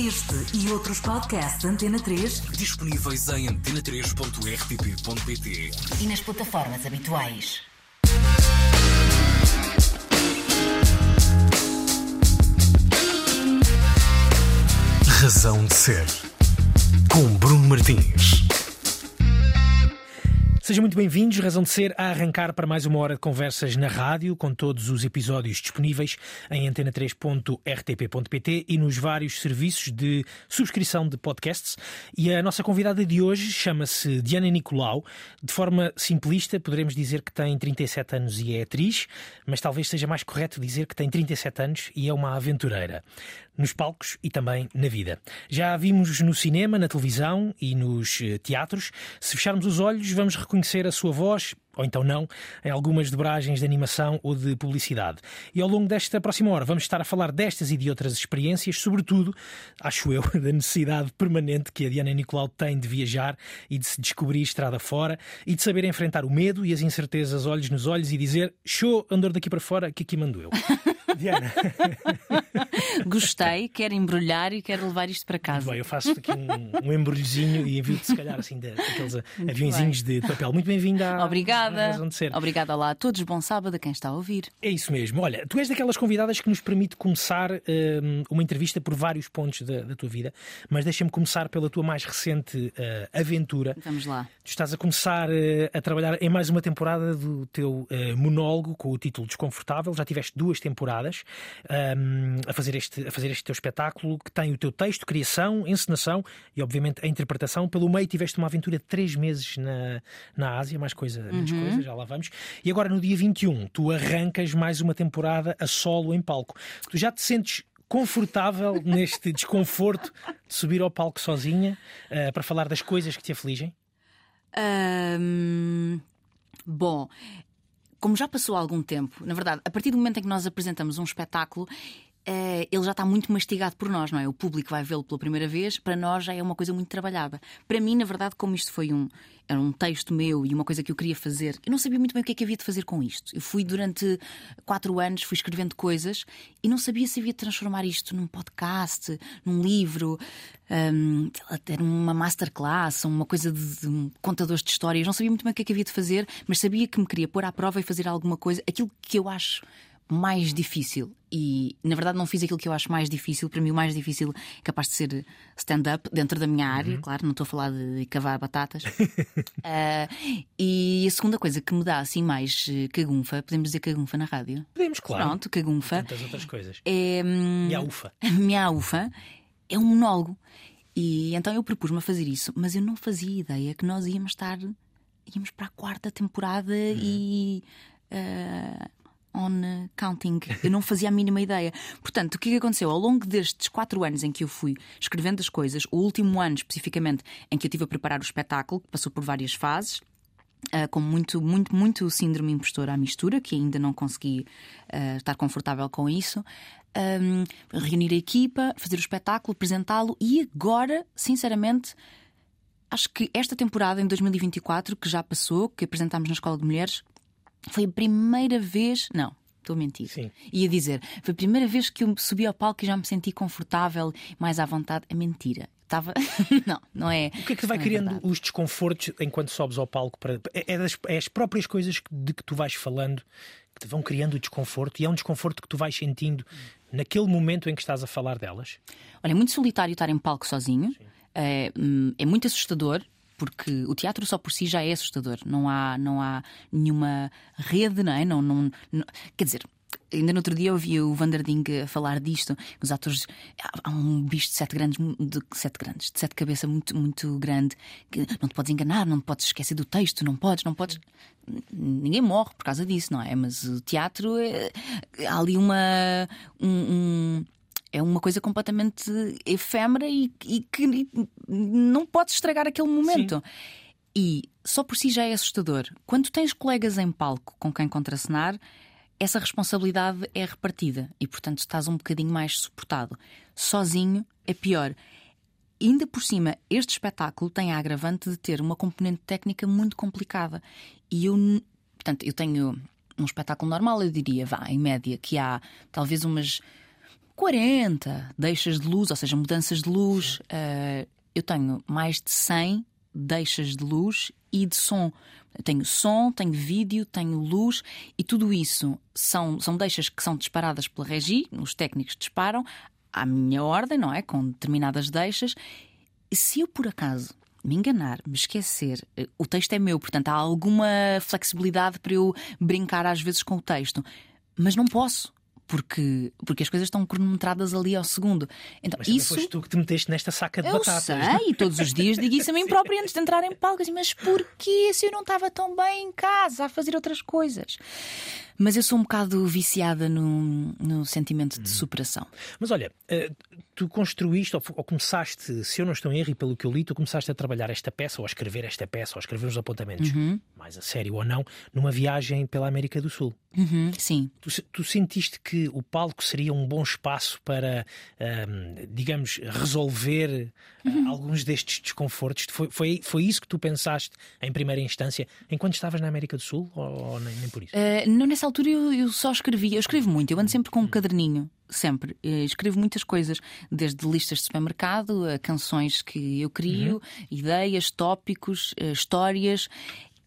Este e outros podcasts Antena 3 disponíveis em antena3.rtp.pt e nas plataformas habituais. Razão de Ser, com Bruno Martins. Sejam muito bem-vindos, razão de ser a arrancar para mais uma hora de conversas na rádio, com todos os episódios disponíveis em antena3.rtp.pt e nos vários serviços de subscrição de podcasts. E a nossa convidada de hoje chama-se Diana Nicolau. De forma simplista, poderemos dizer que tem 37 anos e é atriz, mas talvez seja mais correto dizer que tem 37 anos e é uma aventureira nos palcos e também na vida. Já a vimos no cinema, na televisão e nos eh, teatros. Se fecharmos os olhos, vamos reconhecer a sua voz, ou então não, em algumas dobragens de animação ou de publicidade. E ao longo desta próxima hora vamos estar a falar destas e de outras experiências, sobretudo, acho eu, da necessidade permanente que a Diana Nicolau tem de viajar e de se descobrir estrada fora e de saber enfrentar o medo e as incertezas olhos nos olhos e dizer show, andor daqui para fora, que aqui mando eu. Diana. Gostei, quero embrulhar e quero levar isto para casa. Bem, eu faço aqui um, um embrulhozinho e envio-te, se calhar, assim, daqueles aviãozinhos de papel. Muito bem-vinda Obrigada. à. Obrigada lá a todos. Bom sábado a quem está a ouvir. É isso mesmo. Olha, tu és daquelas convidadas que nos permite começar hum, uma entrevista por vários pontos da, da tua vida, mas deixa-me começar pela tua mais recente uh, aventura. Vamos lá. Tu estás a começar uh, a trabalhar em mais uma temporada do teu uh, monólogo com o título Desconfortável. Já tiveste duas temporadas um, a, fazer este, a fazer este teu espetáculo que tem o teu texto, criação, encenação e, obviamente, a interpretação. Pelo meio, tiveste uma aventura de três meses na, na Ásia, mais coisa, menos coisa, já lá vamos. E agora, no dia 21, tu arrancas mais uma temporada a solo em palco. Tu já te sentes confortável neste desconforto de subir ao palco sozinha uh, para falar das coisas que te afligem? Ahm, bom, como já passou algum tempo, na verdade, a partir do momento em que nós apresentamos um espetáculo. Eh, ele já está muito mastigado por nós, não é? O público vai vê-lo pela primeira vez, para nós já é uma coisa muito trabalhada. Para mim, na verdade, como isto foi um, era um texto meu e uma coisa que eu queria fazer, eu não sabia muito bem o que é que havia de fazer com isto. Eu fui durante quatro anos, fui escrevendo coisas e não sabia se havia de transformar isto num podcast, num livro, hum, ter uma masterclass, uma coisa de, de um contadores de histórias. Não sabia muito bem o que é que havia de fazer, mas sabia que me queria pôr à prova e fazer alguma coisa, aquilo que eu acho mais difícil. E na verdade não fiz aquilo que eu acho mais difícil. Para mim, o mais difícil é capaz de ser stand-up dentro da minha área, claro, não estou a falar de cavar batatas. Ah, e a segunda coisa que me dá assim mais eh, cagunfa, podemos dizer cagunfa na rádio? Podemos, claro. Pronto, cagunfa. Tantas outras coisas. É. hum, E a ufa. minha ufa é um monólogo. E então eu propus-me a fazer isso, mas eu não fazia ideia que nós íamos estar. íamos para a quarta temporada e. ah, on uh, counting. Eu não fazia a mínima ideia. Portanto, o que é que aconteceu? Ao longo destes quatro anos em que eu fui escrevendo as coisas, o último ano especificamente em que eu estive a preparar o espetáculo, que passou por várias fases, Uh, com muito, muito, muito síndrome impostora à mistura, que ainda não consegui uh, estar confortável com isso. Um, reunir a equipa, fazer o espetáculo, apresentá-lo e agora, sinceramente, acho que esta temporada, em 2024, que já passou, que apresentámos na Escola de Mulheres, foi a primeira vez. Não. Estou a mentir. Sim. Ia dizer, foi a primeira vez que eu subi ao palco e já me senti confortável, mais à vontade. É mentira. Estava. não, não é. O que é que vai é criando verdade. os desconfortos enquanto sobes ao palco? Para... É, é das- é as próprias coisas de que tu vais falando que te vão criando o desconforto e é um desconforto que tu vais sentindo naquele momento em que estás a falar delas? Olha, é muito solitário estar em palco sozinho. É, hum, é muito assustador. Porque o teatro só por si já é assustador. Não há, não há nenhuma rede, não é? Não, não, não- quer dizer, ainda no outro dia ouvi o Vanderding falar disto. Os atores. Há um bicho de sete grandes, de sete grandes, de sete cabeça muito, muito grande. Que não te podes enganar, não te podes esquecer do texto, não podes, não podes. Ninguém morre por causa disso, não é? Mas o teatro é, há ali uma. um- um- é uma coisa completamente efêmera e, e que e não podes estragar aquele momento. E só por si já é assustador. Quando tens colegas em palco com quem contracenar, essa responsabilidade é repartida e, portanto, estás um bocadinho mais suportado. Sozinho é pior. Ainda por cima, este espetáculo tem a agravante de ter uma componente técnica muito complicada. E eu, portanto, eu tenho um espetáculo normal, eu diria, vá, em média, que há talvez umas 40 deixas de luz, ou seja, mudanças de luz. Uh, eu tenho mais de 100 deixas de luz e de som. Tenho som, tenho vídeo, tenho luz e tudo isso são, são deixas que são disparadas pela regi, os técnicos disparam à minha ordem, não é? Com determinadas deixas. E se eu por acaso me enganar, me esquecer, eh, o texto é meu, portanto há alguma flexibilidade para eu brincar às vezes com o texto, mas não posso porque, porque as coisas estão cronometradas ali ao segundo. Então, Mas isso foste tu que te meteste nesta saca de eu batatas. sei, e todos os dias digo isso a mim própria antes de entrar em palco. Assim, mas porquê se eu não estava tão bem em casa a fazer outras coisas? Mas eu sou um bocado viciada no, no sentimento de superação. Mas olha, eh, tu construíste ou, ou começaste, se eu não estou em erro e pelo que eu li, tu começaste a trabalhar esta peça ou a escrever esta peça ou a escrever os apontamentos, Uhum. mais a sério ou não, numa viagem pela América do Sul. Uhum, sim. Tu, tu sentiste que o palco seria um bom espaço para, ahm, digamos, resolver ah, Uhum. alguns destes desconfortos? Foi, foi, foi isso que tu pensaste em primeira instância enquanto estavas na América do Sul ou, ou nem, nem por isso? Uh, não, nessa altura eu, eu só escrevia. Eu escrevo muito, eu ando sempre com um caderninho. Sempre. Eh, escrevo muitas coisas, desde listas de supermercado a canções que eu crio, ideias, tópicos, eh, histórias.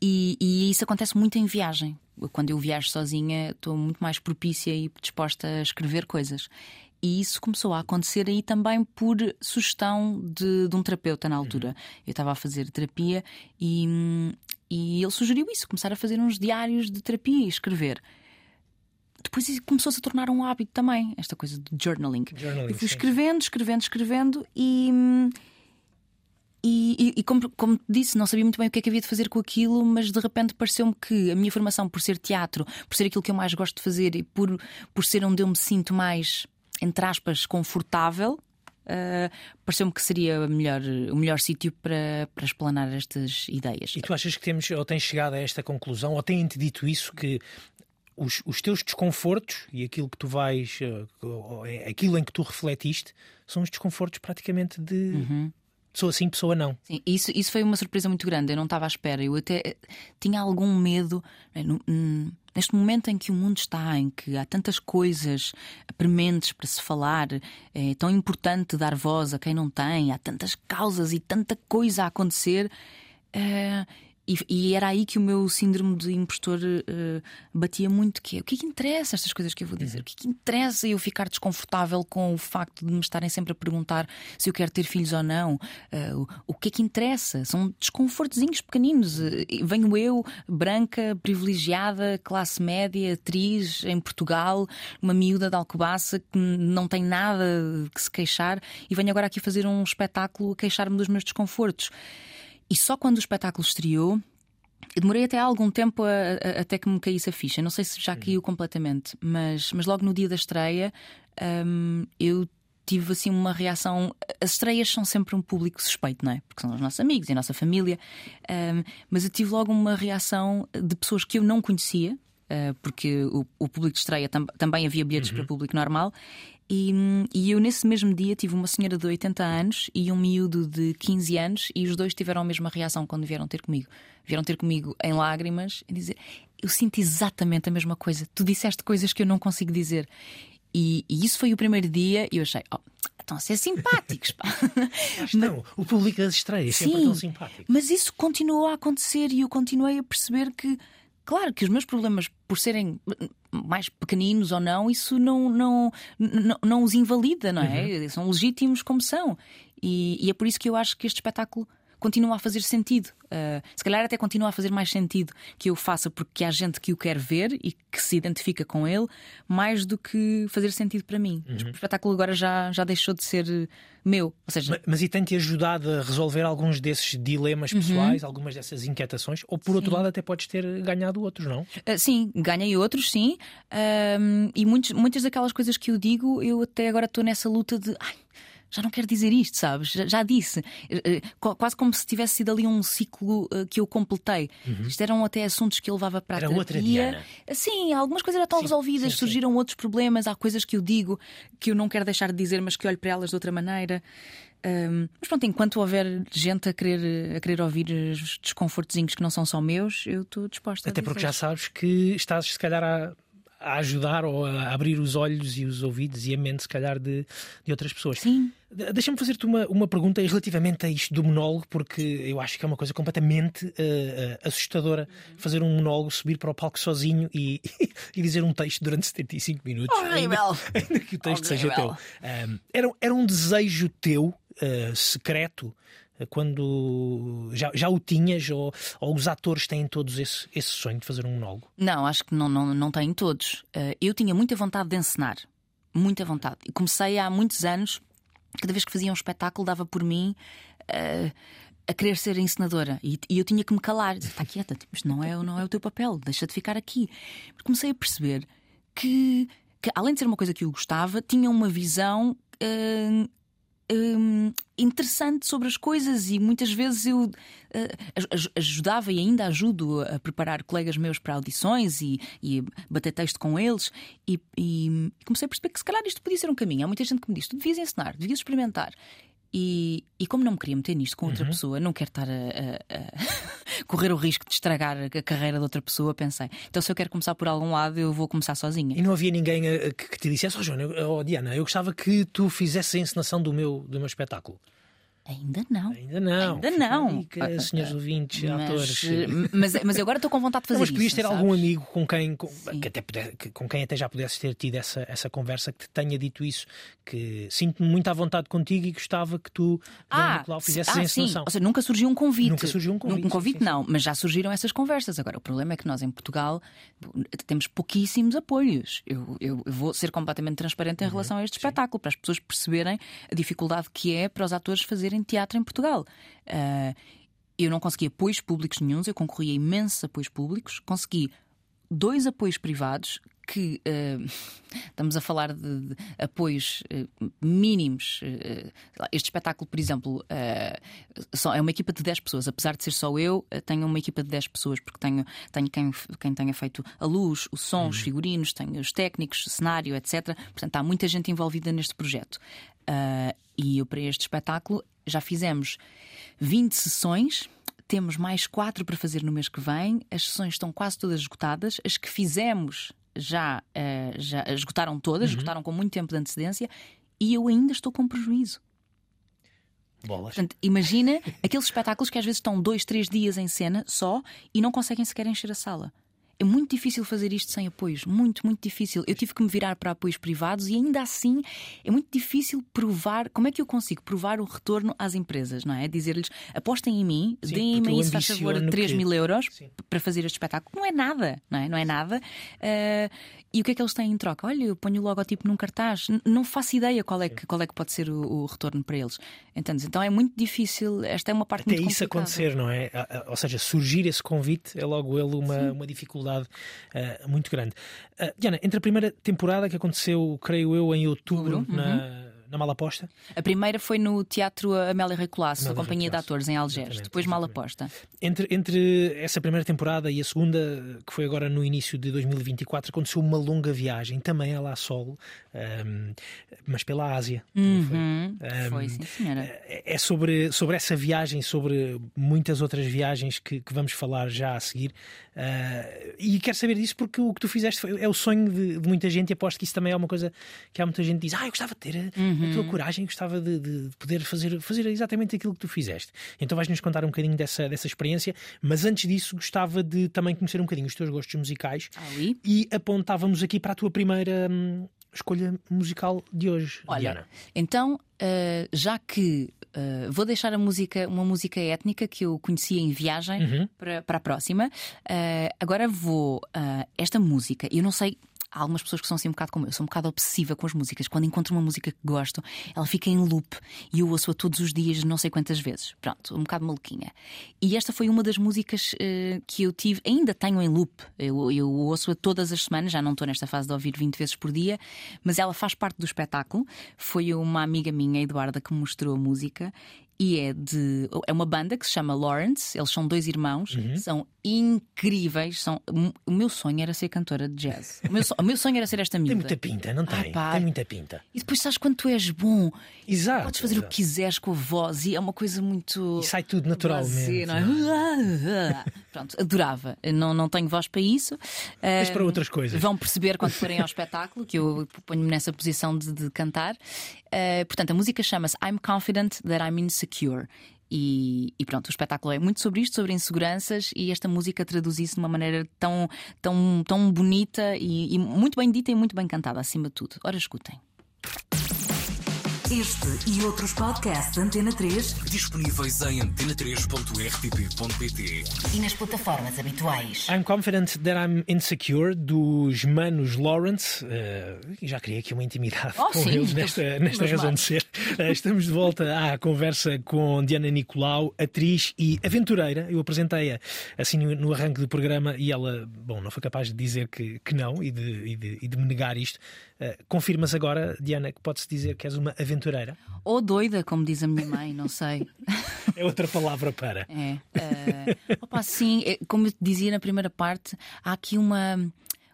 E, e isso acontece muito em viagem. Quando eu viajo sozinha, estou muito mais propícia e disposta a escrever coisas. E isso começou a acontecer aí também por sugestão de, de um terapeuta na altura. Eu estava a fazer terapia e, hum, e ele sugeriu isso: começar a fazer uns diários de terapia e escrever. Depois começou-se a tornar um hábito também, esta coisa de journaling. Journaling, eu fui escrevendo, escrevendo, escrevendo e. E, e- como, como disse, não sabia muito bem o que é que havia de fazer com aquilo, mas de repente pareceu-me que a minha formação por ser teatro, por ser aquilo que eu mais gosto de fazer e por, por ser onde eu me sinto mais, entre aspas, confortável, ah, pareceu-me que seria melhor, o melhor sítio para, para explanar estas ideias. E tu achas que temos ou tens chegado a esta conclusão ou têm-te dito isso que os, os teus desconfortos e aquilo que tu vais, ou é aquilo em que tu refletiste, são os desconfortos praticamente de pessoa sim, pessoa não. Sim, isso, isso foi uma surpresa muito grande. Eu não estava à espera. Eu até eh, tinha algum medo. né, hum, Neste momento em que o mundo está, em que há tantas coisas prementes para se falar, é tão importante dar voz a quem não tem, há tantas causas e tanta coisa a acontecer. E, e era aí que o meu síndrome de impostor eh, batia muito que é, o que é que interessa estas coisas que eu vou dizer? O que é que interessa eu ficar desconfortável com o facto de me estarem sempre a perguntar se eu quero ter filhos ou não? Eh, o, o que é que interessa? São desconfortozinhos pequeninos. E venho eu, branca, privilegiada, classe média, atriz em Portugal, uma miúda de Alcobaça que não tem nada que se queixar e venho agora aqui fazer um espetáculo a queixar-me dos meus desconfortos. E só quando o espetáculo estreou, demorei até algum tempo a- a- até que me caísse a ficha. Não sei se já caiu completamente, mas, mas logo no dia da estreia hum, eu tive assim uma reação. As estreias são sempre um público suspeito, não é? Porque são os nossos amigos e a nossa família. Hum, mas eu tive logo uma reação de pessoas que eu não conhecia. uh, Porque o, o público de estreia tam- também havia bilhetes para público normal, e, e eu nesse mesmo dia tive uma senhora de 80 anos e um miúdo de 15 anos, e os dois tiveram a mesma reação quando vieram ter comigo. Vieram ter comigo em lágrimas e dizer: Eu sinto exatamente a mesma coisa. Tu disseste coisas que eu não consigo dizer. E, e isso foi o primeiro dia, e eu achei: Oh, estão a ser simpáticos, pá. Não, o público das estreias sempre Sim, tão simpático. Mas isso continuou a acontecer e eu continuei a perceber que, claro, que os meus problemas, por serem mais pequeninos ou não, isso não, não, não, não os invalida, não é? São legítimos como são. E, e é por isso que eu acho que este espetáculo continua a fazer sentido. Uh, se calhar até continua a fazer mais sentido que eu faça porque há gente que o quer ver e que se identifica com ele, mais do que fazer sentido para mim. O espetáculo agora já, já deixou de ser uh, meu. Ou seja, Ma- Mas e tem-te ajudado a resolver alguns desses dilemas Uhum. pessoais, algumas dessas inquietações? Ou por outro lado, até podes ter ganhado outros, não? Uh, sim, ganhei outros, sim. Um, e muitos, muitas daquelas coisas que eu digo, eu até agora estou nessa luta de. Ai, já não quero dizer isto, sabes? Já, já disse. Uh, qu- quase como se tivesse sido ali um ciclo uh, que eu completei. Isto eram até assuntos que eu levava para Era a outra terapia. Diana. Sim, algumas coisas já estão Sim, resolvidas, sim, sim. surgiram outros problemas, há coisas que eu digo que eu não quero deixar de dizer, mas que olho para elas de outra maneira. Um, mas pronto, enquanto houver gente a querer, a querer ouvir os desconfortozinhos que não são só meus, eu estou disposta Até porque já sabes que estás, se calhar, a, a ajudar ou a abrir os olhos e os ouvidos e a mente, se calhar, de, de outras pessoas. Sim. Deixa-me fazer-te uma, uma pergunta relativamente a isto do monólogo, porque eu acho que é uma coisa completamente uh, assustadora fazer um monólogo, subir para o palco sozinho e, e dizer um texto durante 75 minutos. Horrível! Ainda, ainda que o texto Horrível. seja teu. Um, era, era um desejo teu, uh, secreto, quando já, já o tinhas, ou, ou os atores têm todos esse, esse sonho de fazer um monólogo? Não, acho que não, não, não têm todos. eu tinha muita vontade de encenar. Muita vontade. E comecei há muitos anos cada vez que fazia um espetáculo dava por mim uh, a querer ser encenadora e, e, eu tinha que me calar, está quieta, tipo, isto não é, não é o teu papel, deixa de ficar aqui. Comecei a perceber que, que, além de ser uma coisa que eu gostava, tinha uma visão. Uh, um, interessante sobre as coisas e muitas vezes eu uh, ajudava e ainda ajudo a preparar colegas meus para audições e, e bater texto com eles e, e, comecei a perceber que se calhar isto podia ser um caminho. Há muita gente que me diz: tu devias ensinar, devias experimentar. E, e como não me queria meter nisto com outra uhum. pessoa, não quero estar a, a, a correr o risco de estragar a carreira de outra pessoa, pensei. Então, se eu quero começar por algum lado, eu vou começar sozinha. E não havia ninguém eh, que, que te dissesse: oh, Joana, oh, Diana, eu gostava que tu fizesse a encenação do meu, do meu espetáculo. Ainda não. Ainda não. Ainda não. Dica, ah, senhores ouvintes, mas, atores. Mas, mas agora estou com vontade de fazer mas podias isso, ter sabes? algum amigo com quem, com, que até puder, com quem até já pudesses ter tido essa, essa conversa que te tenha dito isso, que sinto-me muito à vontade contigo e gostava que tu, ah, Nicolau, fizesses ah, a encenação. Sim. Ou seja, nunca surgiu um convite. Nunca surgiu um convite. Um convite sim, não, mas já surgiram essas conversas. Agora, o problema é que nós em Portugal temos pouquíssimos apoios. Eu, eu, eu vou ser completamente transparente em uhum, relação a este espetáculo, para as pessoas perceberem a dificuldade que é para os atores fazerem teatro em Portugal. Uh, eu não consegui apoios públicos nenhums, eu concorri a imensos apoios públicos, consegui dois apoios privados que uh, estamos a falar de, de apoios uh, mínimos. Uh, este espetáculo, por exemplo, só, é uma equipa de 10 pessoas. Apesar de ser só eu, tenho uma equipa de 10 pessoas, porque tenho, tenho quem, quem tenha feito a luz, o som, os figurinos, tenho os técnicos, cenário, etc. Portanto, há muita gente envolvida neste projeto. e eu, para este espetáculo, já fizemos 20 sessões. Temos mais quatro para fazer no mês que vem. As sessões estão quase todas esgotadas. As que fizemos já, uh, já esgotaram todas, uhum. esgotaram com muito tempo de antecedência e eu ainda estou com prejuízo. Bolas. Portanto, imagina aqueles espetáculos que às vezes estão dois, três dias em cena só e não conseguem sequer encher a sala. É muito difícil fazer isto sem apoios, muito, muito difícil. Eu tive que me virar para apoios privados e ainda assim é muito difícil provar. Como é que eu consigo provar o retorno às empresas, não é? Dizer-lhes apostem em mim, deem-me se faz favor, 3 que... mil euros Sim. para fazer este espetáculo. Não é nada, não é? Não é nada. Uh, e o que é que eles têm em troca? Olha, eu ponho o logotipo num cartaz, não faço ideia qual é que, qual é que pode ser o, o retorno para eles. Entendes? Então é muito difícil, esta é uma parte Até muito isso complicada. acontecer, não é? Ou seja, surgir esse convite é logo ele uma, uma dificuldade uh, muito grande. Uh, Diana, entre a primeira temporada que aconteceu, creio eu, em outubro, Uhum. na, na Malaposta, A primeira foi no Teatro Amélia Rei Colasso, a Companhia de Colasso. Atores, em Algés. Exatamente, Depois exatamente. Malaposta. entre, entre essa primeira temporada e a segunda, que foi agora no início de 2024, aconteceu uma longa viagem, também ela a solo, um, mas pela Ásia. não foi? Uhum. Um, Foi, sim, senhora. É sobre, sobre essa viagem, sobre muitas outras viagens que, que vamos falar já a seguir. Uh, e quero saber disso porque o que tu fizeste foi- é o sonho de, de muita gente e aposto que isso também é uma coisa que há muita gente que diz: Ah, eu gostava de ter a, Uhum. a tua coragem, gostava de, de poder fazer, fazer exatamente aquilo que tu fizeste. Então vais-nos contar um bocadinho dessa, dessa experiência, mas antes disso gostava de também conhecer um bocadinho os teus gostos musicais Ali. e apontávamos aqui para a tua primeira hum, escolha musical de hoje, Olha, Diana. então, uh, já que uh, vou deixar a música, uma música étnica que eu conhecia em viagem Uhum. para, para a próxima, uh, agora vou. esta música, eu não sei. Há algumas pessoas que são assim um bocado como eu, sou um bocado obsessiva com as músicas. Quando encontro uma música que gosto, ela fica em loop e eu ouço-a todos os dias, não sei quantas vezes. Pronto, um bocado maluquinha. E esta foi uma das músicas eh, que eu tive, ainda tenho em loop. Eu, eu ouço-a todas as semanas, já não estou nesta fase de ouvir 20 vezes por dia, mas ela faz parte do espetáculo. Foi uma amiga minha, Eduarda, que mostrou a música e é de é uma banda que se chama Lawrence. Eles são dois irmãos, Uhum. são incríveis. São o meu sonho era ser cantora de jazz. O meu, so- o meu sonho era ser esta Tem miúda. muita pinta, não tem? pá. tem muita pinta. E depois sabes quando tu és bom, Exato. podes fazer o exato. que quiseres com a voz e é uma coisa muito. E sai tudo naturalmente. blasé, não é? Pronto, adorava. Não, não tenho voz para isso. Mas para Ah, outras coisas. Vão perceber quando forem ao espetáculo que eu ponho-me nessa posição de, de cantar. Ah, portanto, a música chama-se I'm Confident That I'm Insecure. E, e pronto, o espetáculo é muito sobre isto, sobre inseguranças, e esta música traduz isso de uma maneira tão, tão, tão bonita e, e muito bem dita e muito bem cantada, acima de tudo. Ora, escutem. Este e outros podcasts Antena 3 Disponíveis em antena3.rtp.pt e nas plataformas habituais. I'm confident that I'm insecure dos manos Lawrence. Eh, já criei aqui uma intimidade Oh, com sim, eles nesta, nesta razão manos. de ser. Eh, estamos de volta à conversa com Diana Nicolau, atriz e aventureira. Eu apresentei-a assim no, no arranque do programa e ela, bom, não foi capaz de dizer que, que não e de, e de- e de me negar isto. Eh, confirmas agora, Diana, que pode-se dizer que és uma aventureira? Ou doida, como diz a minha mãe, não sei. É outra palavra para. É. eh, opa, sim, é, como eu te dizia na primeira parte, há aqui uma.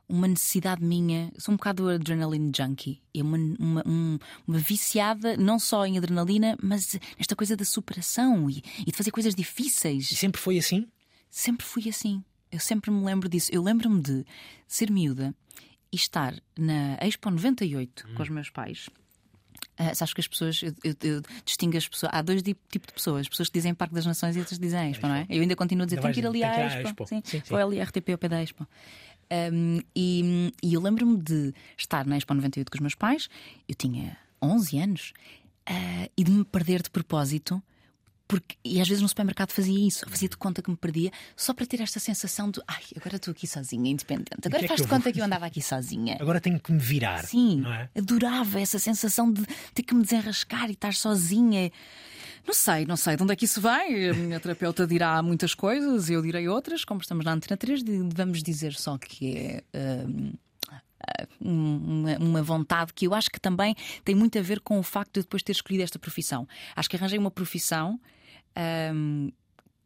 Uma necessidade minha, sou um bocado adrenaline junkie, é uma, uma, um- uma viciada não só em adrenalina, mas nesta coisa da superação e, e de fazer coisas E difíceis. sempre foi assim? Sempre fui assim. Eu sempre me lembro disso. Eu lembro-me de ser miúda e estar na Expo 98 com os meus pais. Ah, sabes que as pessoas, eu, eu- eu distingo as pessoas. Há dois tipos tipo de pessoas: pessoas que dizem Parque das Nações e outras que dizem Expo, não é? Eu ainda continuo a dizer: tem que ir ali à Expo. Expo. Sim, Sim, sim. Ou ali à RTP ao pé da Expo. Um, e, e eu lembro-me de estar na Expo 98 com os meus pais, eu tinha 11 anos, ah, e de me perder de propósito. Porque, e às vezes no supermercado fazia isso, fazia de conta que me perdia, só para ter esta sensação de ai, agora estou aqui sozinha, independente. Agora é faz de eu vou conta que eu andava aqui sozinha. Agora tenho que me virar. Sim, é? adorava essa sensação de ter que me desenrascar e estar sozinha. Não sei, não sei de onde é que isso vai. A minha terapeuta dirá muitas coisas, eu direi outras. Como estamos na Antena 3, de- vamos dizer só que é. hum, ah, uma, uma vontade que eu acho que também tem muito a ver com o facto de eu depois ter escolhido esta profissão. Acho que arranjei uma profissão hum,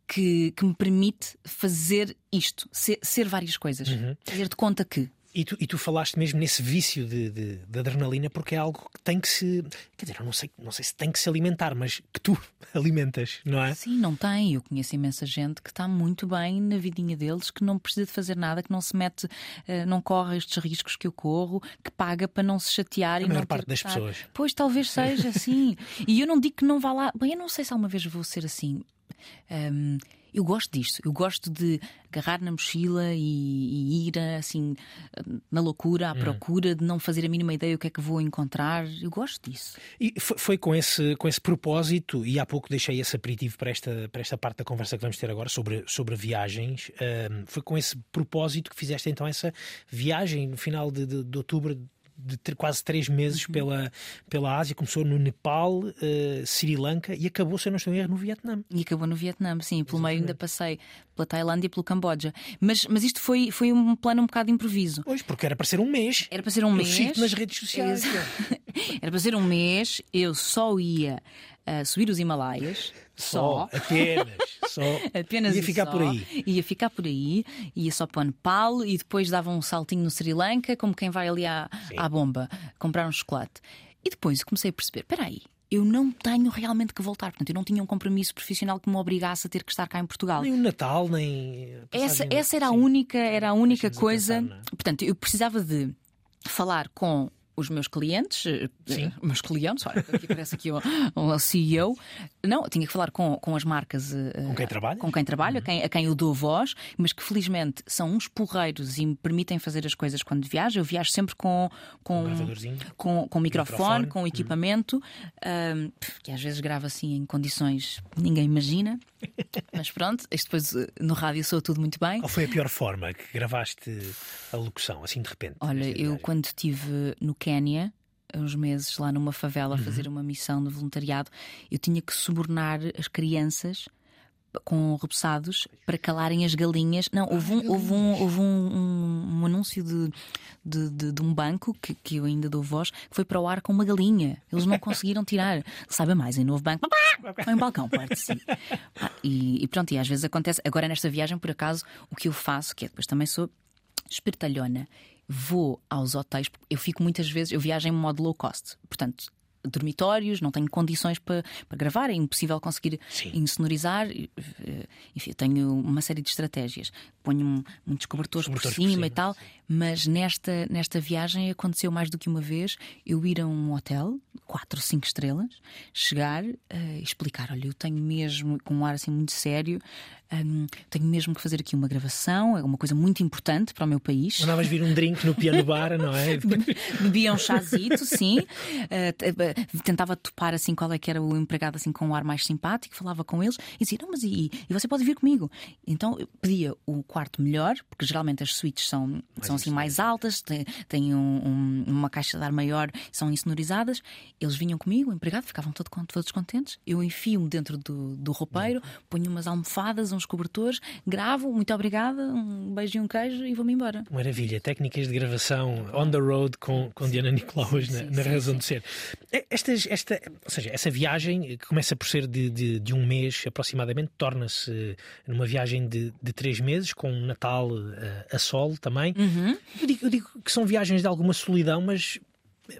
que, que me permite fazer isto, ser, ser várias coisas. Fazer de conta que. E tu, e tu falaste mesmo nesse vício de, de- de adrenalina porque é algo que tem que se. Quer dizer, eu não sei, não sei se tem que se alimentar, mas que tu alimentas, não é? Sim, não tem. Eu conheço imensa gente que está muito bem na vidinha deles, que não precisa de fazer nada, que não se mete, eh, não corre estes riscos que eu corro, que paga para não se chatear e maior não parte das estar- pessoas. Pois talvez seja assim. e eu não digo que não vá lá. Bem, eu não sei se alguma vez vou ser assim. Hum, eu gosto disto, eu gosto de agarrar na mochila e, e ir assim na loucura, Hum. à procura de não fazer a mínima ideia o que é que vou encontrar. Eu gosto disso. E foi, com, esse, com esse propósito, e há pouco deixei esse aperitivo para esta, para esta parte da conversa que vamos ter agora sobre, sobre viagens. ahm, foi com esse propósito que fizeste então essa viagem no final de, de, de outubro. De ter quase três meses Uhum. pela, pela Ásia, começou no Nepal, eh, Sri Lanka e acabou, se eu não estou em erro, no Vietnã. E acabou no Vietnã, sim. Pelo meio ainda passei pela Tailândia e pelo Camboja. Mas, mas isto foi, foi um plano um bocado improviso. Pois, porque era para ser um mês. Era para ser um Eu mês. nas redes sociais. Exa- Era para ser um mês, eu só ia ah, subir os Himalaias. Só, Só. apenas. Só. Apenas Ia ficar só. por aí. Ia ficar por aí, ia só para o Nepal e depois dava um saltinho no Sri Lanka, como quem vai ali à, à bomba comprar um chocolate. E depois comecei a perceber: espera aí, eu não tenho realmente que voltar. Portanto, eu não tinha um compromisso profissional que me obrigasse a ter que estar cá em Portugal. Nem o Natal, nem. Essa, essa era a única, era a única coisa. pensar, é? Portanto, eu precisava de falar com os meus clientes, eh, Sim. eh, meus clientes, olha, aqui parece aqui um, um CEO. Não, tinha que falar com, com as marcas eh, Com quem trabalhas? com quem trabalho, a, Uhum. quem, a quem eu dou voz, mas que felizmente são uns porreiros e me permitem fazer as coisas quando viajo. Eu viajo sempre com, com, Um com, com microfone, Microfone. Uhum. com equipamento, ahm, que às vezes grava assim em condições que ninguém imagina. Mas pronto, isto depois no rádio soa tudo muito bem. Qual foi a pior forma que gravaste a locução, assim de repente? Olha, eu quando estive no Quénia, uns meses lá numa favela a Uhum. fazer uma missão de voluntariado, eu tinha que subornar as crianças com repousados para calarem as galinhas. Não, houve um, houve um, houve um, um, um anúncio de, de, de, de um banco que, que eu ainda dou voz que foi para o ar com uma galinha. Eles não conseguiram tirar. Sabe mais, em novo banco, vai um balcão perto de si. Ah, E, e pronto, e às vezes acontece. Agora, nesta viagem, por acaso, o que eu faço, que é depois também sou espertalhona, vou aos hotéis, eu fico muitas vezes, eu viajo em modo low cost, portanto. Dormitórios, não tenho condições para, para gravar, é impossível conseguir Sim. insonorizar. eh, Enfim, eu tenho uma série de estratégias. Ponho muitos cobertores, por, Cobertores por cima cima, e tal, mas nesta, nesta viagem aconteceu mais do que uma vez eu ir a um hotel, quatro, cinco estrelas, chegar eh, e explicar: olha, eu tenho mesmo, com um ar assim muito sério, hum, tenho mesmo que fazer aqui uma gravação, é uma coisa muito importante para o meu país. Mandavas vir um drink no piano bar, não é? Bebia um chazito, sim. Eh, tentava topar assim qual é que era o empregado assim com um ar mais simpático, falava com eles e dizia: Não, mas e, e você pode vir comigo? Então eu pedia o quarto melhor, porque geralmente as suítes são, são assim mais altas, têm, têm um- um- uma caixa de ar maior, são insonorizadas. Eles vinham comigo, o empregado, ficavam todo, todos contentes. Eu enfio-me dentro do, do roupeiro, ponho umas almofadas, uns cobertores, gravo, muito obrigada, um beijo e um queijo e vou-me embora. Maravilha, técnicas de gravação on the road com, com Diana Nicolaus na, na razão de ser. Estas, esta, ou seja, essa viagem que começa por ser de, de, de um mês aproximadamente, torna-se numa viagem de, de três meses, com um Natal eh, a sol também. Eu, digo, eu digo que são viagens de alguma solidão, mas,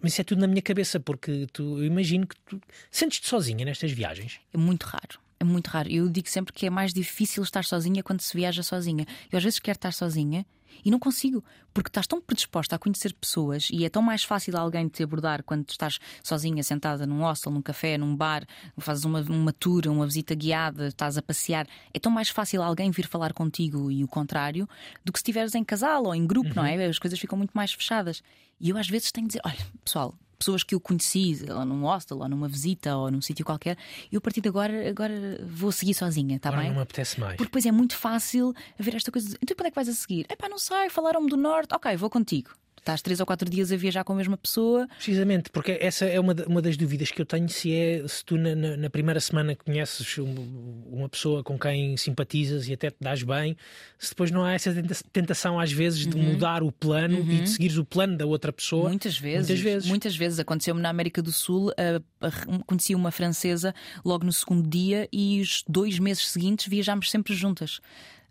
mas isso é tudo na minha cabeça, porque tu, eu imagino que tu sentes-te sozinha nestas viagens. É muito raro. É muito raro. Eu digo sempre que é mais difícil estar sozinha quando se viaja sozinha. Eu às vezes quero estar sozinha e não consigo, porque estás tão predisposta a conhecer pessoas e é tão mais fácil alguém te abordar quando estás sozinha, sentada num hostel, num café, num bar, fazes uma, uma tour, uma visita guiada, estás a passear. É tão mais fácil alguém vir falar contigo e o contrário do que se estiveres em casal ou em grupo, não é? As coisas ficam muito mais fechadas. E eu às vezes tenho de dizer: olha, pessoal, pessoas que eu conheci lá num hostel ou numa visita ou num sítio qualquer, eu a partir de agora, agora vou seguir sozinha, está bem? não me apetece mais. Porque depois é muito fácil haver esta coisa de então para onde é que vais a seguir? Epá, não sei, falaram-me do norte, ok, vou contigo. Estás três ou quatro dias a viajar com a mesma pessoa. Precisamente, porque essa é uma, uma das dúvidas que eu tenho se é se tu na, na- primeira semana conheces um- uma pessoa com quem simpatizas e até te dás bem, se depois não há essa tenta- tentação às vezes de mudar o plano e de seguires o plano da outra pessoa. Uhum. Muitas vezes. Muitas vezes. Muitas vezes. Aconteceu-me na América do Sul. a- a- conheci uma francesa logo no segundo dia e os dois meses seguintes viajámos sempre juntas.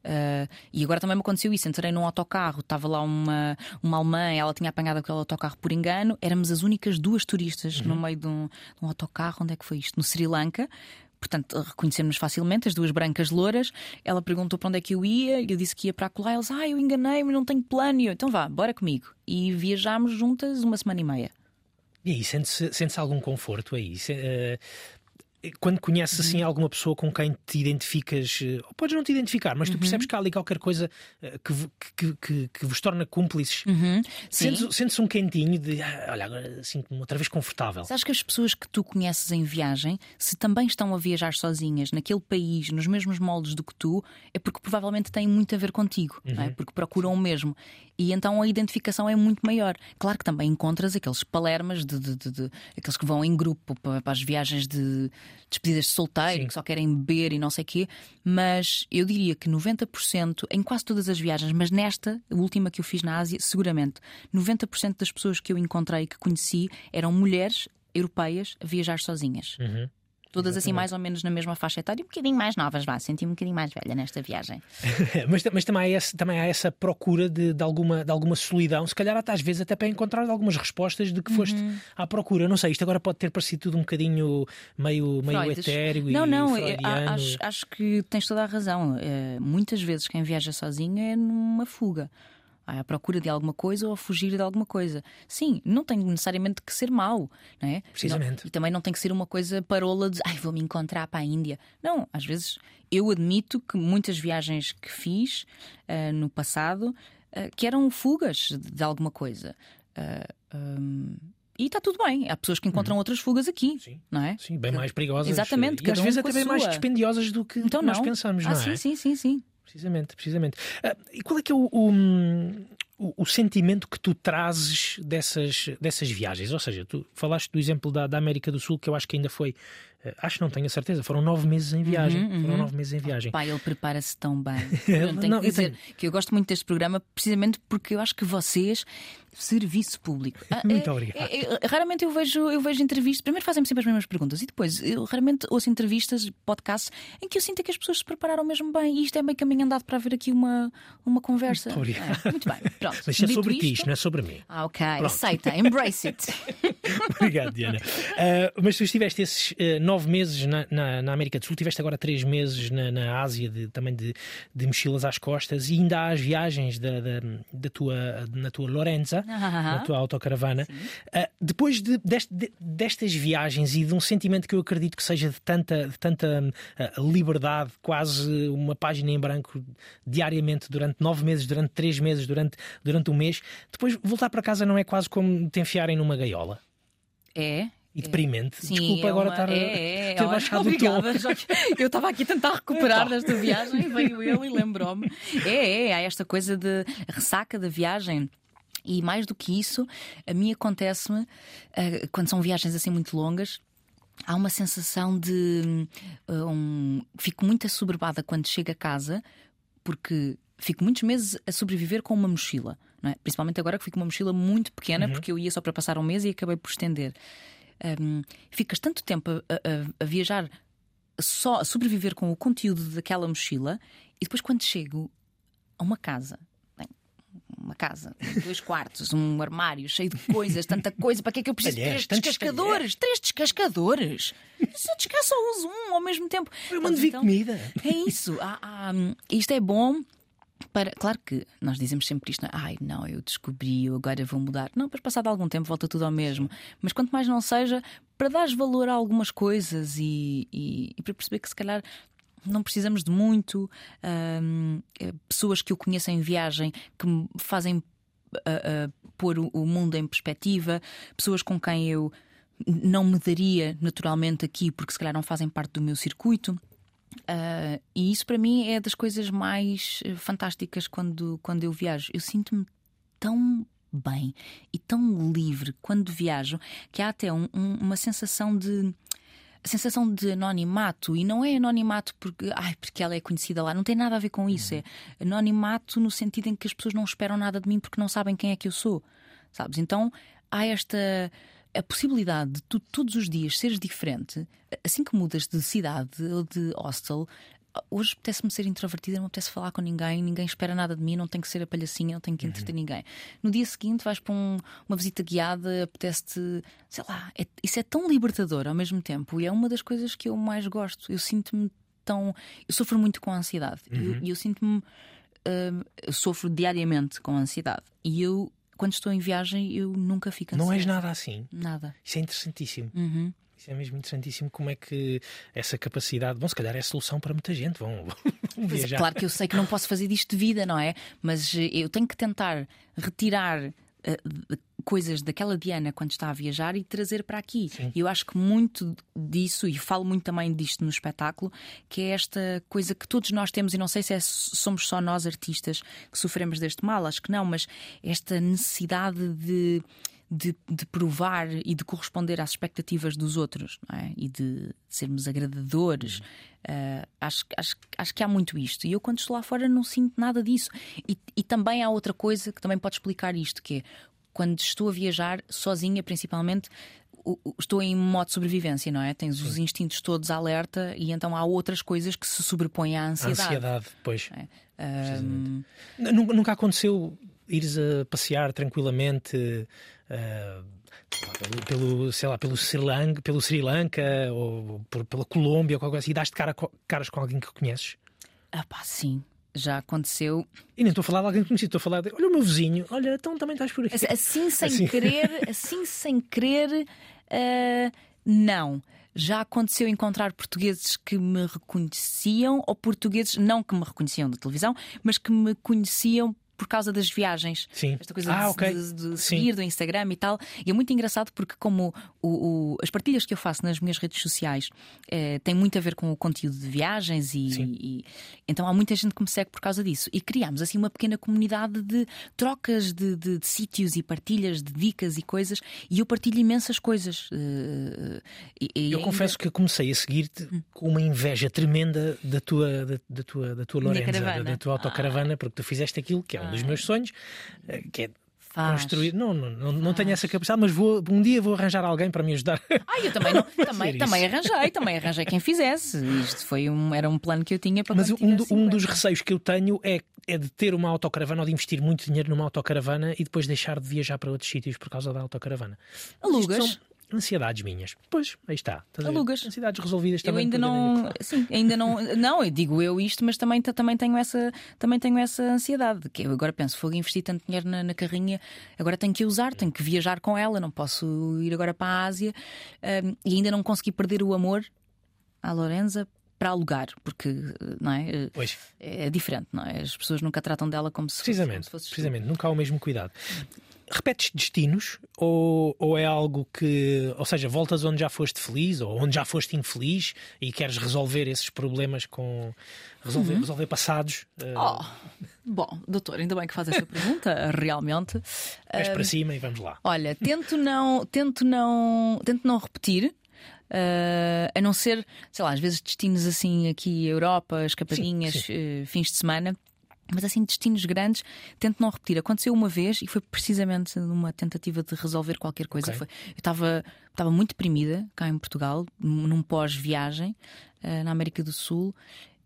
Ah, e agora também me aconteceu isso. Entrei num autocarro, estava lá uma, uma alemã, ela tinha apanhado aquele autocarro por engano. Éramos as únicas duas turistas no meio de um, de um autocarro. Onde é que foi isto? No Sri Lanka. Portanto, reconhecemos facilmente as duas brancas louras. Ela perguntou para onde é que eu ia, e eu disse que ia para acolá. Eles, ah, eu enganei-me, não tenho plano. Eu, então vá, bora comigo. E viajámos juntas uma semana e meia. E aí, sente-se sente algum conforto aí? Se- eh, quando conheces assim Uhum. alguma pessoa com quem te identificas, eh, ou podes não te identificar, mas tu Uhum. percebes que há ali qualquer coisa eh, que, que, que- que vos torna cúmplices, Uhum. Sentes, sentes um quentinho de ah, olha, agora sinto-me outra vez confortável. Sabes que as pessoas que tu conheces em viagem, se também estão a viajar sozinhas naquele país, nos mesmos moldes do que tu, é porque provavelmente têm muito a ver contigo, não é? porque procuram o mesmo. E então a identificação é muito maior. Claro que também encontras aqueles palermas, de, de- de- de- aqueles que vão em grupo para, para as viagens de despedidas de solteiro, Sim. que só querem beber e não sei o quê, mas eu diria que 90%, em quase todas as viagens, mas nesta, a última que eu fiz na Ásia, seguramente, 90% das pessoas que eu encontrei, que conheci, eram mulheres europeias a viajar sozinhas. Uhum. Todas assim, mais ou menos na mesma faixa etária, um bocadinho mais novas, vá, senti-me um bocadinho mais velha nesta viagem. mas, mas também, há esse- também há essa procura de, de alguma, de alguma solidão, se calhar até às vezes até para encontrar algumas respostas de que foste Uhum. à procura. Não sei, isto agora pode ter parecido tudo um bocadinho meio, meio Freudes. etéreo Não, e não, eu- freudiano. a- acho, acho que tens toda a razão. Eh, muitas vezes quem viaja sozinho é numa fuga. À procura de alguma coisa ou a fugir de alguma coisa. Sim, não tem necessariamente que ser mau, não é? Precisamente. Não- e também não tem que ser uma coisa parola de ai, vou me encontrar para a Índia. Não, às vezes eu admito que muitas viagens que fiz eh, no passado eh, que eram fugas de, de alguma coisa. Eh, hum, e está tudo bem. Há pessoas que encontram outras fugas aqui. Sim. não é? Sim, bem mais perigosas. Exatamente, E às um vezes até bem mais dispendiosas do que, Então que nós pensamos, ah, não sim, é? sim, sim, sim. Precisamente, precisamente. Ah, e qual é que é o, o, o- o sentimento que tu trazes dessas, dessas viagens? Ou seja, tu falaste do exemplo da, da América do Sul, que eu acho que ainda foi Uh, acho que não tenho a certeza. Foram nove meses em viagem. Uhum, uhum. Foram nove meses em viagem. Pai, ele prepara-se tão bem. Eu tenho não, que dizer tenho... que eu gosto muito deste programa precisamente porque eu acho que vocês serviço público. Ah, muito é, obrigado. É, é, raramente eu vejo, eu vejo entrevistas. Primeiro fazem-me sempre as mesmas perguntas e depois eu raramente ouço entrevistas, podcasts, em que eu sinto que as pessoas se prepararam mesmo bem. E isto é meio caminho andado para haver aqui uma, uma conversa. Muito obrigado. É, muito bem. Pronto. Mas isto é sobre isto... ti, isto não é sobre mim. Ah, ok. Pronto. Aceita, embrace it. obrigado, Diana. Uh, mas tu estiveste esses uh, nove meses na, na, na, América do Sul, tiveste agora três meses na, na Ásia, de, também de, de mochilas às costas, e ainda há as viagens da, da, da tua, na tua Lorenza, na tua autocaravana. Uh, depois de, deste, de, destas viagens e de um sentimento que eu acredito que seja de tanta, de tanta uh, liberdade, quase uma página em branco diariamente, durante nove meses, durante três meses, durante, durante um mês, depois voltar para casa não é quase como te enfiarem numa gaiola? É, e deprimente. Sim, Desculpa é agora uma... estar a é, é, ter baixado o tom. Eu estava aqui a tentar recuperar desta viagem, veio ele e lembrou-me. É, é, há esta coisa de ressaca da viagem. E mais do que isso, a mim acontece-me, uh, quando são viagens assim muito longas, há uma sensação de. Uh, um, fico muito assoberbada quando chego a casa, porque fico muitos meses a sobreviver com uma mochila. É? Principalmente agora que fico com uma mochila muito pequena, uhum. porque eu ia só para passar um mês e acabei por estender. Um, ficas tanto tempo a, a, a viajar só a sobreviver com o conteúdo daquela mochila e depois quando chego a uma casa uma casa, dois quartos, um armário cheio de coisas, tanta coisa. Para que é que eu preciso de três descascadores? Três descascadores? Se eu só uso um ao mesmo tempo. Eu mando então, comida. É isso. Há, há, isto é bom. Para, claro que nós dizemos sempre isto, não é? ai não, eu descobri, eu agora vou mudar. Não, depois passado algum tempo volta tudo ao mesmo. Mas quanto mais não seja, para dar valor a algumas coisas e, e, e para perceber que se calhar não precisamos de muito. Um, eh, pessoas que eu conheço em viagem que me fazem uh, uh, pôr o, o mundo em perspectiva, pessoas com quem eu não me daria naturalmente aqui porque se calhar não fazem parte do meu circuito. Uh, e isso para mim é das coisas mais fantásticas quando, quando eu viajo. Eu sinto-me tão bem e tão livre quando viajo que há até um, um, uma sensação de a sensação de anonimato, e não é anonimato porque, ai, porque ela é conhecida lá, não tem nada a ver com isso. É anonimato no sentido em que as pessoas não esperam nada de mim porque não sabem quem é que eu sou, sabes? Então há esta a possibilidade de tu todos os dias seres diferente, assim que mudas de cidade ou de hostel, hoje apetece-me ser introvertida, não apetece falar com ninguém, ninguém espera nada de mim, não tenho que ser a palhacinha, não tenho que entreter uhum. ninguém. No dia seguinte vais para um, uma visita guiada, apetece-te, sei lá, é, isso é tão libertador ao mesmo tempo e é uma das coisas que eu mais gosto. Eu sinto-me tão. Eu sofro muito com a ansiedade e uhum. eu, eu sinto-me. Uh, eu sofro diariamente com a ansiedade e eu quando estou em viagem, eu nunca fico ansiosa. Não és nada assim. Nada. Isso é interessantíssimo. Uhum. Isso é mesmo interessantíssimo como é que essa capacidade, bom, se calhar é solução para muita gente. Vão, vão viajar. Claro que eu sei que não posso fazer disto de vida, não é? Mas eh, eu tenho que tentar retirar uh, coisas daquela Diana quando está a viajar e trazer para aqui. E eu acho que muito disso, e falo muito também disto no espetáculo, que é esta coisa que todos nós temos, e não sei se é, somos só nós artistas que sofremos deste mal, acho que não, mas esta necessidade de de, de, provar e de corresponder às expectativas dos outros é? e de sermos agradadores. Uh, acho, acho, acho que há muito isto. E eu, quando estou lá fora, não sinto nada disso. E, e também há outra coisa que também pode explicar isto: que é quando estou a viajar sozinha, principalmente. Estou em modo de sobrevivência, não é? Tens Sim. os instintos todos alerta e então há outras coisas que se sobrepõem à ansiedade. A ansiedade, pois. É. Um... Nunca aconteceu ires a passear tranquilamente uh, pelo, sei lá, pelo Sri Lanka, pelo Sri Lanka ou por, pela Colômbia ou qualquer coisa assim, e daste cara, caras com alguém que conheces? Ah, pá, sim. Já aconteceu. E nem estou a falar de alguém conhecido, estou a falar de olha o meu vizinho, olha, então também estás por aqui. Assim sem assim. querer, assim sem querer, uh, não já aconteceu encontrar portugueses que me reconheciam ou portugueses não que me reconheciam da televisão, mas que me conheciam por causa das viagens. Sim. Esta coisa Ah, de, ok. de- de Sim. seguir do Instagram e tal. E é muito engraçado porque, como o- o- as partilhas que eu faço nas minhas redes sociais eh, têm muito a ver com o conteúdo de viagens e, Sim. e- então há muita gente que me segue por causa disso. E criámos assim uma pequena comunidade de trocas de, de- de sítios e partilhas de dicas e coisas. E eu partilho imensas coisas. eh, e- e Eu ainda- confesso que comecei a seguir-te com uma inveja tremenda da tua, da, da tua, da tua Lorenza, da, da tua autocaravana, porque tu fizeste aquilo que é um dos meus sonhos, eh, que é Faz. construir. Não, não, não, não tenho essa capacidade, mas vou, um dia vou arranjar alguém para me ajudar. Ah, eu também, não, também, também arranjei, também arranjei quem fizesse. Isto foi um, era um plano que eu tinha para Mas um, do- um dos 50. receios que eu tenho é, é de ter uma autocaravana ou de investir muito dinheiro numa autocaravana e depois deixar de viajar para outros sítios por causa da autocaravana. Alugas? Ansiedades minhas. Pois, aí está. Estás? Alugas. Ansiedades resolvidas Eu também. ainda por Daniel não, sim, ainda não, não, eu digo eu isto, mas também, também tenho essa, também tenho essa ansiedade, que eu agora penso, fogo investir tanto dinheiro na, na carrinha, agora tenho que usar, tenho que viajar com ela, não posso ir agora para a Ásia hum, e ainda não consegui perder o amor à Lorenza para alugar, porque não é, Pois, é diferente, não é? As pessoas nunca tratam dela como se precisamente. se fosse precisamente. Nunca há o mesmo cuidado. Repetes destinos ou, ou é algo que, ou seja, voltas onde já foste feliz ou onde já foste infeliz e queres resolver esses problemas com resolver, resolver passados? Uhum. Oh, bom, doutor, ainda bem que faz essa pergunta, realmente. pés para cima e vamos lá. Olha, tento não, tento não, tento não repetir. eh, a não ser, sei lá, às vezes destinos assim aqui, Europa, escapadinhas, Sim, eh, fins de semana. Mas assim, destinos grandes, tento não repetir. Aconteceu uma vez e foi precisamente numa tentativa de resolver qualquer coisa. Ok. Foi, eu estava estava muito deprimida cá em Portugal, num pós-viagem eh, na América do Sul.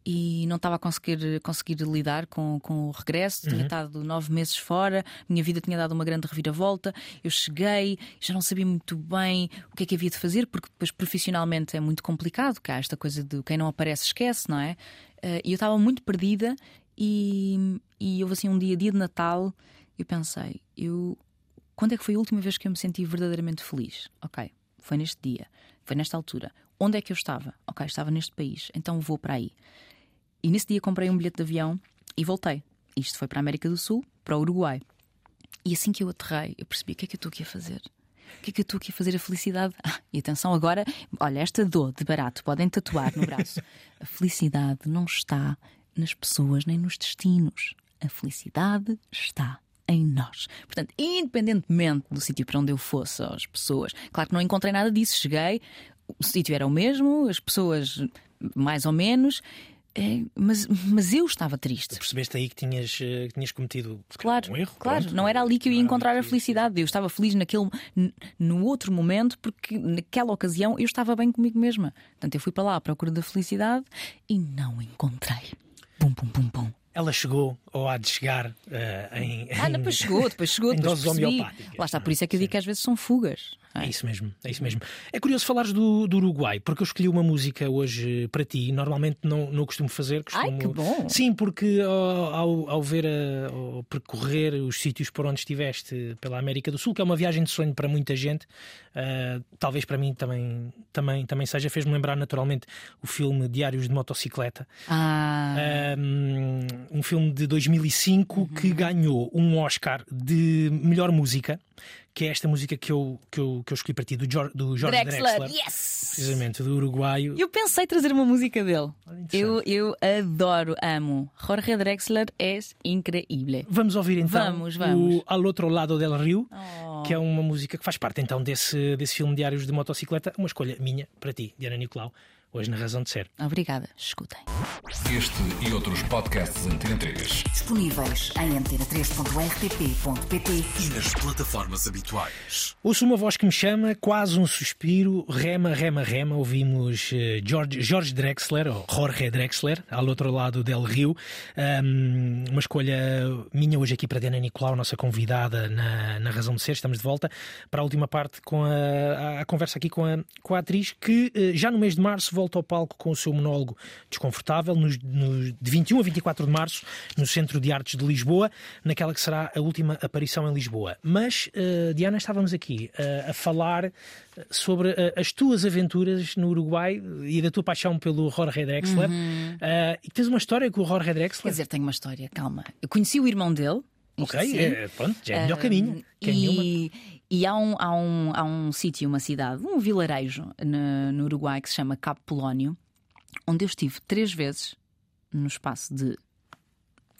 E não estava a conseguir, conseguir lidar com, com o regresso. Tinha estado nove meses fora, minha vida tinha dado uma grande reviravolta. Eu cheguei, já não sabia muito bem o que é que havia de fazer, porque depois profissionalmente é muito complicado, que há esta coisa de quem não aparece esquece, não é? Eh, E eu estava muito perdida e, e houve assim um dia, dia de Natal, eu pensei, eu quando é que foi a última vez que eu me senti verdadeiramente feliz? Ok, foi neste dia, foi nesta altura. Onde é que eu estava? Ok, estava neste país, então vou para aí. E nesse dia comprei um bilhete de avião e voltei. Isto foi para a América do Sul, para o Uruguai. E assim que eu aterrei, eu percebi o que é que eu estou aqui a fazer. O que é que eu estou aqui a fazer? A felicidade. Ah, e atenção agora, olha, esta dor de barato podem tatuar no braço. A felicidade não está nas pessoas nem nos destinos. A felicidade está em nós. Portanto, independentemente do sítio para onde eu fosse, as pessoas, claro que não encontrei nada disso. Cheguei, o sítio era o mesmo, as pessoas mais ou menos, eh, mas, mas eu estava triste. Percebeste aí que tinhas, eh, que tinhas cometido Claro, um erro? claro, Pronto. não era ali que eu ia encontrar a felicidade. Eu estava feliz naquele, no outro momento, porque naquela ocasião eu estava bem comigo mesma. Portanto, eu fui para lá à procura da felicidade e não encontrei. Pum, pum, pum, pum. Ela chegou ou há de chegar eh, em. Ah, depois chegou, depois chegou, depois doses percebi. homeopáticas, Lá está, não por é? isso é que eu digo que às vezes são fugas. É? É isso mesmo, é isso mesmo. É curioso falares do, do Uruguai, porque eu escolhi uma música hoje para ti. Normalmente não, não costumo fazer. Costumo... Ai, que bom! Sim, porque ao, ao, ver, a, ao percorrer os sítios por onde estiveste pela América do Sul, que é uma viagem de sonho para muita gente, ah, talvez para mim também, também, também seja, fez-me lembrar naturalmente o filme Diários de Motocicleta. Ah, Um, um filme de 2005 que ganhou um Oscar de melhor música, que é esta música que eu, que eu, que eu escolhi para ti, do, Jor- do Jorge Drexler, Drexler, yes! precisamente, do uruguaio. Eu pensei trazer uma música dele. Eu, eu adoro, amo. Jorge Drexler é incrível. Vamos ouvir então Vamos, vamos. o Al Outro Lado del Rio, Oh. que é uma música que faz parte então desse, desse filme Diários de Motocicleta, uma escolha minha para ti, Diana Nicolau, hoje na Razão de Ser. Obrigada, escutem. Este e outros podcasts Antena 3 Disponíveis em antena3.rtp.pt e nas plataformas habituais. Ouço uma voz que me chama, quase um suspiro, rema, rema, rema. Ouvimos eh, George, Jorge Drexler, ou Jorge Drexler, ao outro lado del Rio. Ahm, uma escolha minha hoje aqui para Diana Nicolau, nossa convidada na, na Razão de Ser. Estamos de volta para a última parte com a, a- a conversa aqui com a, com a atriz que eh, já no mês de março volta ao palco com o seu monólogo desconfortável, nos, nos- de 21 a 24 de março, no Centro de Artes de Lisboa, naquela que será a última aparição em Lisboa. Mas, eh, Diana, estávamos aqui eh, a falar eh, sobre eh, as tuas aventuras no Uruguai e da tua paixão pelo Jorge Drexler. Eh, e tens uma história com o Jorge Quer Drexler? dizer, tenho uma história, calma. Eu conheci o irmão dele, Ok, é, pronto, já é o melhor caminho. Que é nenhuma. E, e há um, há um, há um sítio, uma cidade, um vilarejo no, no Uruguai que se chama Cabo Polónio, onde eu estive três vezes no espaço de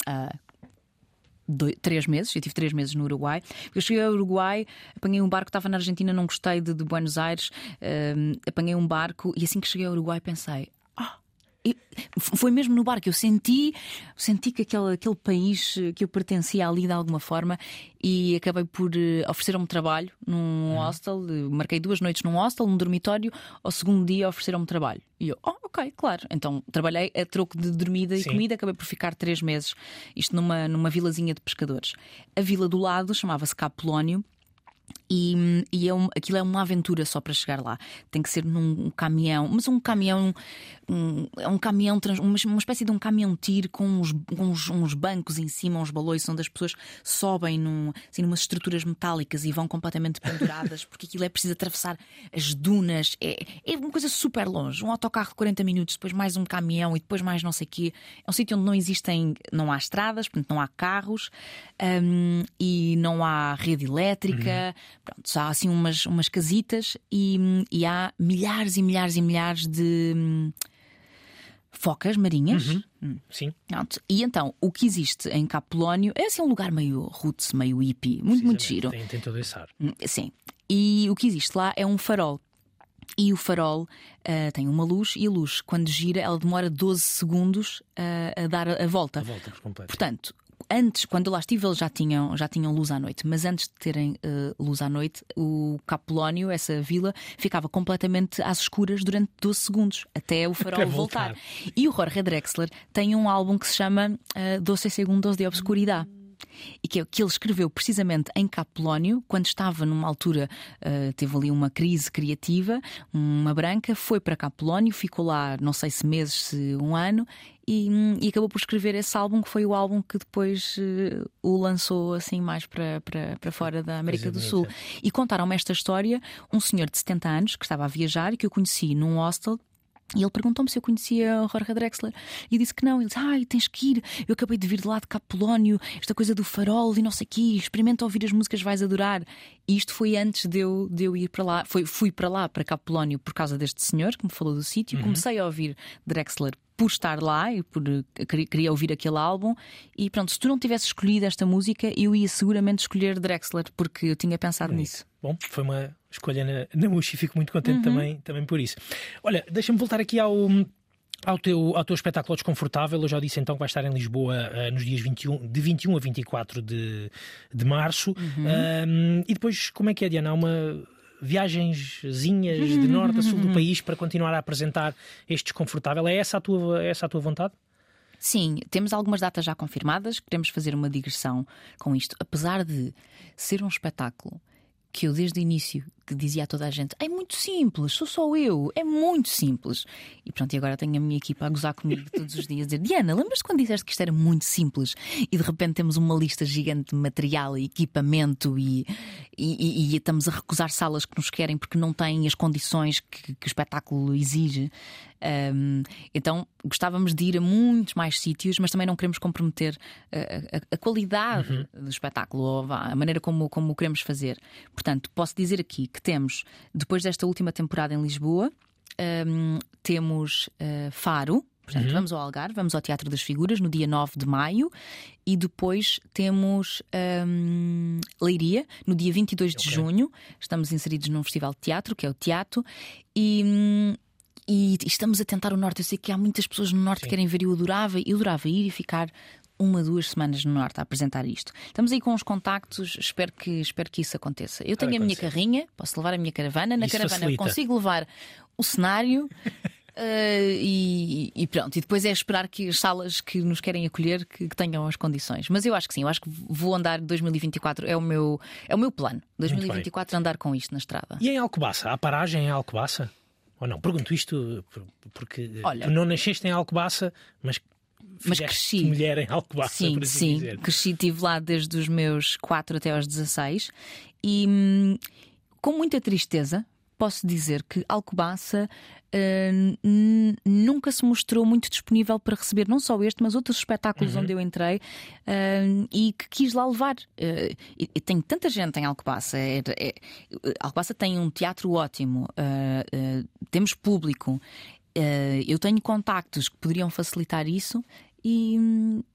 ah, doi- três meses. Eu tive três meses no Uruguai. Eu cheguei ao Uruguai, apanhei um barco, estava na Argentina, não gostei de, de Buenos Aires, ahm, apanhei um barco e assim que cheguei ao Uruguai pensei. "Ah, e foi mesmo no barco, eu senti, senti que aquele, aquele país que eu pertencia ali de alguma forma e acabei por eh, oferecer-me trabalho num hostel. eh, Marquei duas noites num hostel, num dormitório. Ao segundo dia ofereceram-me trabalho. E eu, oh, ok, claro. Então trabalhei a troco de dormida e Sim. comida, acabei por ficar três meses. Isto numa, numa vilazinha de pescadores. A vila do lado chamava-se Capolónio. E, e é um- aquilo é uma aventura só para chegar lá. Tem que ser num caminhão, mas um caminhão, um, é um caminhão, uma, uma espécie de um caminhão-tiro com uns, uns, uns bancos em cima, uns balões, onde as pessoas sobem num, assim, numas estruturas metálicas e vão completamente penduradas, porque aquilo é preciso atravessar as dunas. É, é uma coisa super longe. Um autocarro de 40 minutos, depois mais um caminhão e depois mais não sei o quê. É um sítio onde não existem, não há estradas, portanto não há carros hum, e não há rede elétrica. Pronto, só há assim umas, umas casitas e, e há milhares e milhares e milhares de hum, focas marinhas. Hum. Sim. Pronto. E então, o que existe em Capolónio é assim um lugar meio roots, meio hippie, muito, muito giro. Tem, tem todo esse ar. Hum, Sim. E o que existe lá é um farol. E o farol ah, tem uma luz e a luz, quando gira, ela demora 12 segundos ah, a dar a, a volta. A volta por completo. Portanto, antes, quando eu lá estive, eles já tinham, já tinham luz à noite, mas antes de terem eh, luz à noite, o Capolónio, essa vila, ficava completamente às escuras durante 12 segundos, até o farol Até voltar. voltar. E o Jorge Drexler tem um álbum que se chama uh, 12 Segundos de Obscuridade. E que, que ele escreveu precisamente em Capolónio, quando estava numa altura, eh, teve ali uma crise criativa, uma branca, foi para Capolónio, ficou lá não sei se meses, se um ano, e, hum, e acabou por escrever esse álbum, que foi o álbum que depois eh, o lançou assim mais para, para, para fora da América do. Sul. E contaram-me esta história um senhor de 70 anos que estava a viajar e que eu conheci num hostel. E ele perguntou-me se eu conhecia Jorge Drexler. E eu disse que não. Ele disse: Ai, tens que ir. Eu acabei de vir de lá de Capolónio, esta coisa do farol e não sei o quê. Experimenta ouvir as músicas, vais adorar. E isto foi antes de eu, de eu ir para lá. Foi, fui para lá, para Capolónio, por causa deste senhor que me falou do sítio. Comecei a ouvir Drexler por estar lá e por eh, queria- ouvir aquele álbum. E pronto, se tu não tivesse escolhido esta música, eu ia seguramente escolher Drexler, porque eu tinha pensado nisso. Bom, foi uma escolha na, na e fico muito Uhum. contente também, também por isso. Olha, deixa-me voltar aqui ao. Ao teu, ao teu espetáculo desconfortável, eu já disse então que vai estar em Lisboa eh, nos dias 21, de 21 a 24 de, de março. Uhum. E depois, como é que é, Diana? Há uma viagenzinhas de norte a sul do país para continuar a apresentar este desconfortável. É essa a tua, é essa a tua vontade? Sim, temos algumas datas já confirmadas, queremos fazer uma digressão com isto, apesar de ser um espetáculo que eu desde o início que dizia a toda a gente é muito simples, sou só eu, é muito simples. E pronto, e agora tenho a minha equipa a gozar comigo todos os dias, a dizer Diana, lembras-te quando disseste que isto era muito simples e de repente temos uma lista gigante de material e equipamento e, e, e- e estamos a recusar salas que nos querem porque não têm as condições que, que o espetáculo exige. Um, então gostávamos de ir a muitos mais sítios, mas também não queremos comprometer a, a- a qualidade do espetáculo ou a maneira como, como o queremos fazer. Portanto, posso dizer aqui que temos, depois desta última temporada em Lisboa, um, temos uh, Faro. Portanto, vamos ao Algarve, vamos ao Teatro das Figuras no dia 9 de maio e depois temos um, Leiria no dia 22 de junho. Estamos inseridos num festival de teatro, que é o Teatro, e, hum, e estamos a tentar o Norte. Eu sei que há muitas pessoas no Norte que querem ver e eu adorava, eu adorava ir e ficar uma, duas semanas no Norte a apresentar isto. Estamos aí com os contactos, espero que, espero que isso aconteça. Eu tenho a minha carrinha, posso levar a minha caravana, na Isso caravana facilita. consigo levar o cenário. eh, e, e pronto, e depois é esperar que as salas que nos querem acolher que, que tenham as condições. Mas eu acho que sim, eu acho que vou andar 2024, é o meu, é o meu plano. 2024 andar com isto na estrada. E em Alcobaça? Há paragem em Alcobaça? Ou não? Pergunto isto por- porque Olha- tu não nasceste em Alcobaça, mas, Mas cresci. mulher em Alcobaça, Sim, por assim sim. dizer. Cresci, estive lá desde os meus 4 até aos 16 e hum, com muita tristeza posso dizer que Alcobaça n- nunca se mostrou muito disponível para receber não só este, mas outros espetáculos Uhum. onde eu entrei uh, e que quis lá levar. Uh, e, e tem tanta gente em Alcobaça. É, é, Alcobaça tem um teatro ótimo, uh, uh, temos público. Uh, eu tenho contactos que poderiam facilitar isso e,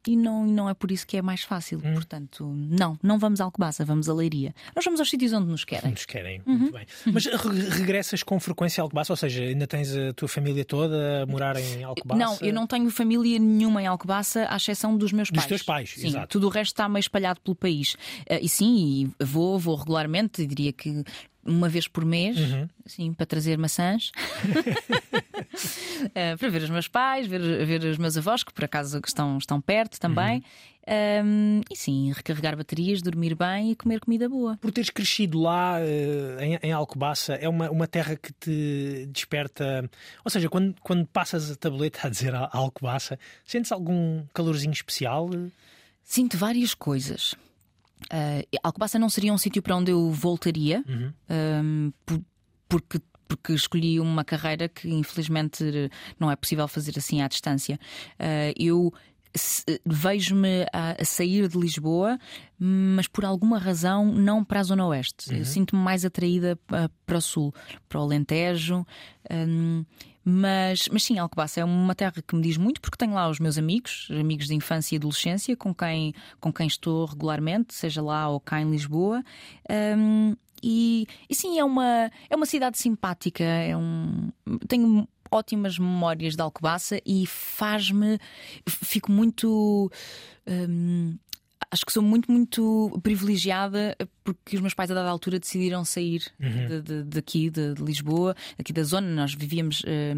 e, não, e não é por isso que é mais fácil. Hum. Portanto, não, não vamos a Alcobaça, vamos a Leiria. Nós vamos aos sítios onde nos querem. Nos querem, Uhum. muito bem. Mas re- regressas com frequência a Alcobaça? Ou seja, ainda tens a tua família toda a morar em Alcobaça? Não, eu não tenho família nenhuma em Alcobaça, à exceção dos meus Dos pais. teus pais, sim, exato. Tudo o resto está meio espalhado pelo país. Eh, e sim, vou, vou regularmente, diria que uma vez por mês, Uhum. sim, para trazer maçãs. Eh, para ver os meus pais, ver, ver os meus avós, que por acaso estão, estão perto também. Uhum. Um, e sim, recarregar baterias, dormir bem e comer comida boa. Por teres crescido lá eh, em, em Alcobaça, é uma, uma terra que te desperta. Ou seja, quando, quando passas a tableta a dizer a Alcobaça, sentes algum calorzinho especial? Sinto várias coisas. Uh, Alcobaça não seria um sítio para onde eu voltaria, um, por- porque, porque escolhi uma carreira que infelizmente não é possível fazer assim à distância. Uh, eu vejo-me a, a sair de Lisboa, mas por alguma razão não para a Zona Oeste. Eu sinto-me mais atraída uh, para o Sul, para o Alentejo. um, mas, mas sim, Alcobaça é uma terra que me diz muito porque tenho lá os meus amigos, amigos de infância e adolescência, com quem, com quem estou regularmente, seja lá ou cá em Lisboa. Um, e, e sim, é uma, é uma cidade simpática, é um, tenho ótimas memórias de Alcobaça e faz-me. Fico muito. hum, acho que sou muito, muito privilegiada porque os meus pais, a dada altura, decidiram sair de- de- daqui, de, de Lisboa, aqui da zona. Nós vivíamos. eh,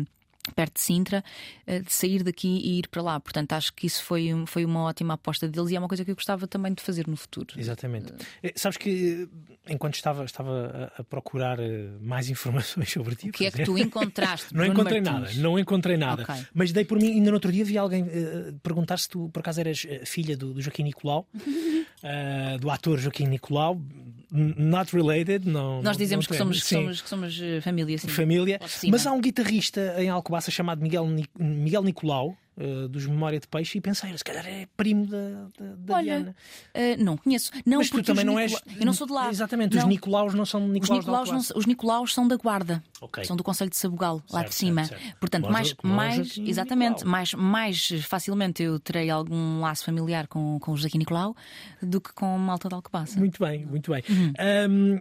perto de Sintra, eh, de sair daqui e ir para lá. Portanto, acho que isso foi, foi uma ótima aposta deles e é uma coisa que eu gostava também de fazer no futuro. Exatamente. Eh, Sabes que enquanto estava, estava a, a procurar mais informações sobre ti, O que é que tu encontraste? Não encontrei Martins? nada, não encontrei nada. Ok. Mas dei por mim, ainda no outro dia vi alguém eh, perguntar se tu por acaso eras filha do, do Joaquim Nicolau, eh, do ator Joaquim Nicolau, not related. Não, Nós dizemos não que, somos, que, somos, que somos eh, família, sim. família. Mas há um guitarrista em Alcobaça chamado Miguel, Miguel Nicolau. Eh, dos Memória de Peixe, e pensei, se calhar é primo da, da, da Olha, Diana. eh, não conheço. Não, Mas tu porque também os não és. Nicola- Eu não sou de lá. Exatamente, os Não. Nicolaus não são Os Nicolaus, Nicolaus, de não, os Nicolaus são da Guarda. Ok. São do Conselho de Sabugal, lá Certo, de cima. certo, certo. Portanto, mais, os- os mais exatamente, mais, mais facilmente eu terei algum laço familiar com, com o Joaquim Nicolau do que com a malta de Alcobaça. Muito bem, muito bem. Uhum. Ahm,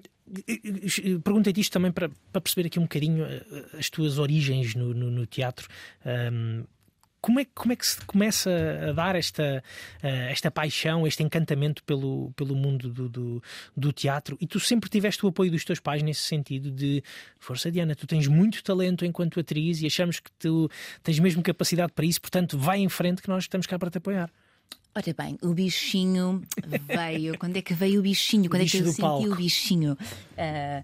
Perguntei-te isto também para, para perceber aqui um bocadinho eh, as tuas origens no, no- no teatro. Ahm, como é, que- como é que se começa a dar esta, eh, esta paixão, este encantamento pelo, pelo mundo do, do, do teatro? E tu sempre tiveste o apoio dos teus pais nesse sentido de força, Diana, tu tens muito talento enquanto atriz e achamos que tu tens mesmo capacidade para isso, portanto, vai em frente que nós estamos cá para te apoiar. Ora bem, o bichinho veio. Quando é que veio o bichinho? Quando é bicho que eu senti palco. o bichinho? Ah,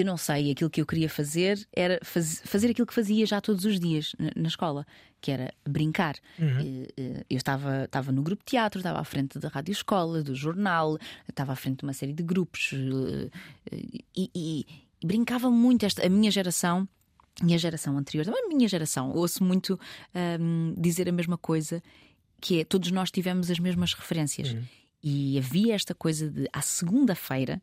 eu não sei, aquilo que eu queria fazer era faz- fazer aquilo que fazia já todos os dias na, na escola, que era brincar. Eh, eh, Eu estava, estava no grupo de teatro, estava à frente da rádio escola, do jornal, estava à frente de uma série de grupos eh, e, e- e brincava muito. Esta, a minha geração e a geração anterior, também a minha geração, ouço muito ahm, dizer a mesma coisa, que é todos nós tivemos as mesmas referências. E havia esta coisa de, à segunda-feira,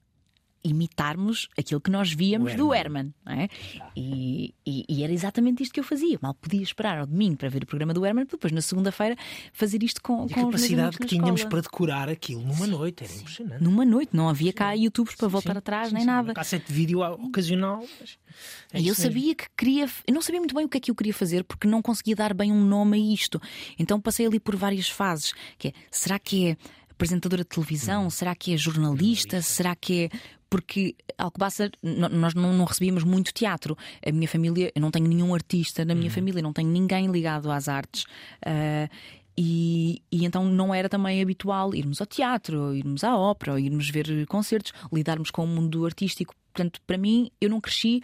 imitarmos aquilo que nós víamos O do Herman. não é? E, e- e era exatamente isto que eu fazia. Mal podia esperar ao domingo para ver o programa do Herman, depois na segunda-feira fazer isto com, E a com meus capacidade que tínhamos para decorar aquilo numa noite, era impressionante. Numa noite, não havia cá YouTubes para voltar Sim, atrás, sim, nem sim, nada. Uma cassete de vídeo ocasional. é E eu sabia que queria. Eu não sabia muito bem o que é que eu queria fazer porque não conseguia dar bem um nome a isto. Então passei ali por várias fases. Que é, será que é apresentadora de televisão? Será que é jornalista? Será que é. Porque Alcobaça, nós não, não recebíamos muito teatro. A minha família, eu não tenho nenhum artista na minha família, não tenho ninguém ligado às artes. Ah, e, e então não era também habitual irmos ao teatro, ou irmos à ópera, ou irmos ver concertos, lidarmos com o mundo artístico. Portanto, para mim, eu não cresci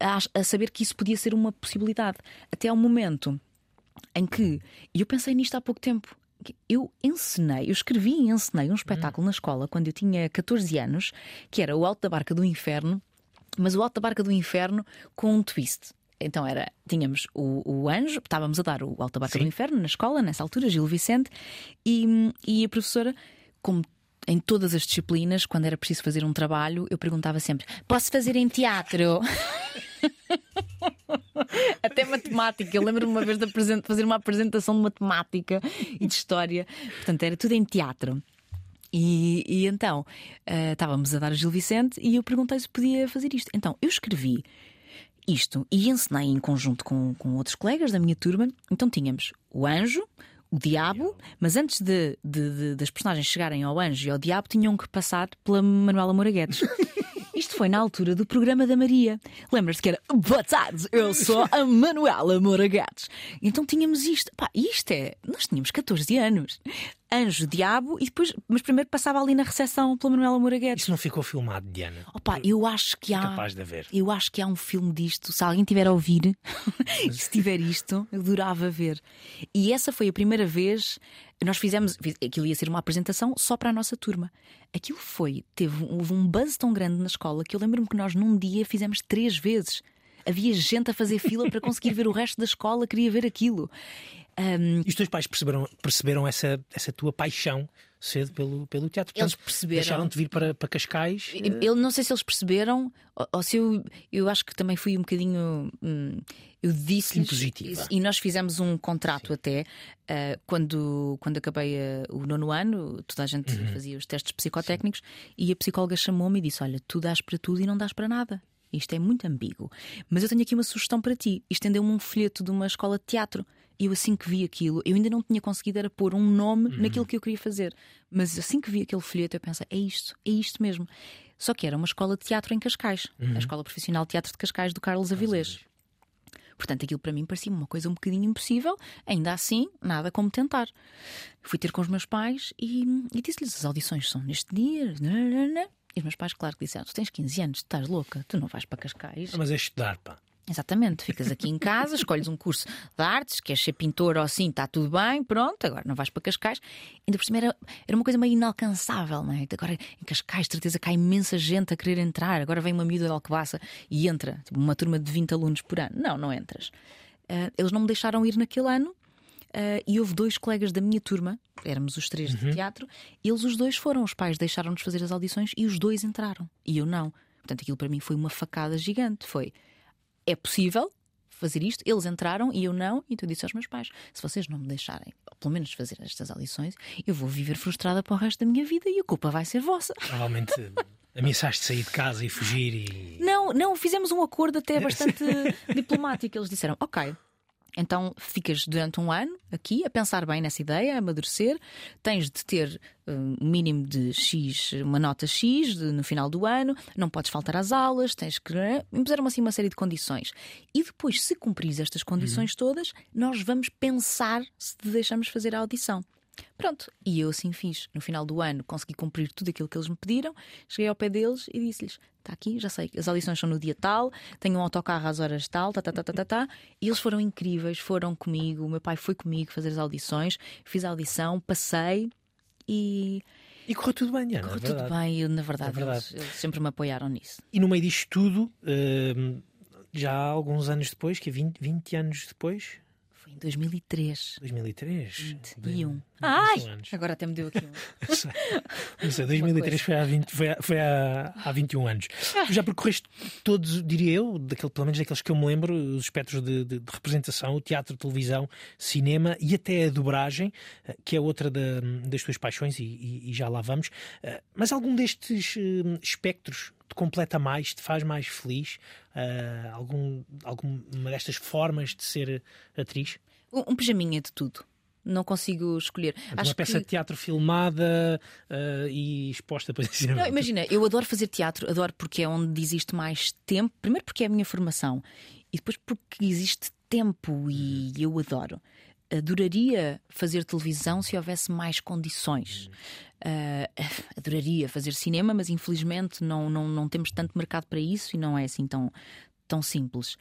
a, a saber que isso podia ser uma possibilidade. Até ao momento em que. E eu pensei nisto há pouco tempo. Eu ensinei, eu escrevi e ensinei um espetáculo na escola quando eu tinha 14 anos, que era o Alto da Barca do Inferno, mas o Alto da Barca do Inferno com um twist. Então era, tínhamos o, o anjo, estávamos a dar o Alta Barca do Inferno na escola, nessa altura, Gil Vicente, e, e a professora, como em todas as disciplinas, quando era preciso fazer um trabalho, eu perguntava sempre: posso fazer em teatro? Até matemática. Eu lembro-me uma vez de fazer uma apresentação de matemática e de história. Portanto, era tudo em teatro. E, e então uh, estávamos a dar a Gil Vicente e eu perguntei se podia fazer isto. Então eu escrevi isto e ensinei em conjunto com, com outros colegas da minha turma. Então tínhamos o anjo, o diabo, mas antes de, de, de, das personagens chegarem ao anjo e ao diabo, tinham que passar pela Manuela Moraguetes. Isto foi na altura do programa da Maria. Lembras-te que era Boa tarde, eu sou a Manuela Moraguetes. Então tínhamos isto. Pá, isto é. Nós tínhamos 14 anos anjo, diabo, e depois, mas primeiro passava ali na recepção pela Manuela Moraguetes. Isso não ficou filmado, Diana? Opa, eu acho que há. Capaz de haver. Eu acho que há um filme disto. Se alguém tiver a ouvir, se tiver isto, eu adorava ver. E essa foi a primeira vez. Nós fizemos. Aquilo ia ser uma apresentação só para a nossa turma. Aquilo foi. Teve, houve um buzz tão grande na escola que eu lembro-me que nós num dia fizemos três vezes havia gente a fazer fila para conseguir ver o resto da escola, queria ver aquilo. Um... E os teus pais perceberam, perceberam essa, essa tua paixão cedo pelo, pelo teatro? Portanto, eles perceberam. Deixaram-te vir para, para Cascais? Eu não sei se eles perceberam, ou, ou se eu, eu acho que também fui um bocadinho. Hum, eu disse Impositiva. E nós fizemos um contrato Sim. até uh, quando, quando acabei uh, o nono ano, toda a gente uhum. fazia os testes psicotécnicos Sim. e a psicóloga chamou-me e disse: Olha, tu dás para tudo e não dás para nada. Isto é muito ambíguo. Mas eu tenho aqui uma sugestão para ti. Estendeu-me um folheto de uma escola de teatro. E eu, assim que vi aquilo, eu ainda não tinha conseguido era pôr um nome uhum. naquilo que eu queria fazer. Mas assim que vi aquele folheto, eu pensei: é isto, é isto mesmo. Só que era uma escola de teatro em Cascais uhum. a Escola Profissional de Teatro de Cascais do Carlos Avilés. Portanto, aquilo para mim parecia uma coisa um bocadinho impossível, ainda assim, nada como tentar. Fui ter com os meus pais e, e disse-lhes: as audições são neste dia. E os meus pais, claro que disseram: Tu tens 15 anos, estás louca, tu não vais para Cascais. Mas é estudar, pá. Exatamente, ficas aqui em casa, escolhes um curso de artes, queres ser pintor ou assim, está tudo bem, pronto, agora não vais para Cascais. Ainda por cima era, era uma coisa meio inalcançável, não é? Agora em Cascais, certeza que há imensa gente a querer entrar. Agora vem uma miúda de Alcobaça e entra, tipo, uma turma de 20 alunos por ano. Não, não entras. Uh, eles não me deixaram ir naquele ano. Uh, e houve dois colegas da minha turma, éramos os três uhum. de teatro, eles os dois foram, os pais deixaram-nos fazer as audições e os dois entraram. E eu não. Portanto, aquilo para mim foi uma facada gigante. Foi é possível fazer isto. Eles entraram e eu não, então eu disse aos meus pais: se vocês não me deixarem, pelo menos fazer estas audições, eu vou viver frustrada para o resto da minha vida e a culpa vai ser vossa. Provavelmente. Ameaçaste sair de casa e fugir e. Não, não, fizemos um acordo até bastante diplomático. Eles disseram: ok, então ficas durante um ano aqui a pensar bem nessa ideia, a amadurecer. Tens de ter um mínimo de X, uma nota X de, no final do ano, não podes faltar às aulas, tens que. Né? Impuseram assim uma série de condições. E depois, se cumprires estas condições uhum. todas, nós vamos pensar se te deixamos fazer a audição. Pronto, e eu assim fiz. No final do ano consegui cumprir tudo aquilo que eles me pediram, cheguei ao pé deles e disse-lhes: está aqui, já sei, as audições são no dia tal, tenho um autocarro às horas tal, tá, tá, tá, tá, tá, tá. E eles foram incríveis, foram comigo, o meu pai foi comigo fazer as audições, fiz a audição, passei e. E correu tudo bem, Ana. Correu é tudo bem, eu, na verdade, é verdade. Eles, eles, sempre me apoiaram nisso. E no meio disto tudo, uh, já há alguns anos depois, que é 20, 20 anos depois, em 2003. 2003? 21. Ai! Anos. Agora até me deu aqui um. Não sei, 2003 foi há, 20, foi, há, foi há, há 21 anos. Tu já percorreste todos, diria eu, daquele, pelo menos daqueles que eu me lembro, os espectros de, de, de representação, o teatro, televisão, cinema e até a dobragem, eh, que é outra da, das tuas paixões, e, e, e, já lá vamos. Eh, mas algum destes eh, espectros te completa mais, te faz mais feliz? Uh, algum, alguma destas formas de ser atriz? Um, um pijaminha de tudo não consigo escolher. Uma Acho peça que... de teatro filmada uh, e exposta para dizer. Não, imagina, eu adoro fazer teatro, adoro porque é onde existe mais tempo. Primeiro porque é a minha formação e depois porque existe tempo e eu adoro. Adoraria fazer televisão se houvesse mais condições. Uh, adoraria fazer cinema, mas infelizmente não, não, não temos tanto mercado para isso e não é assim tão, tão simples.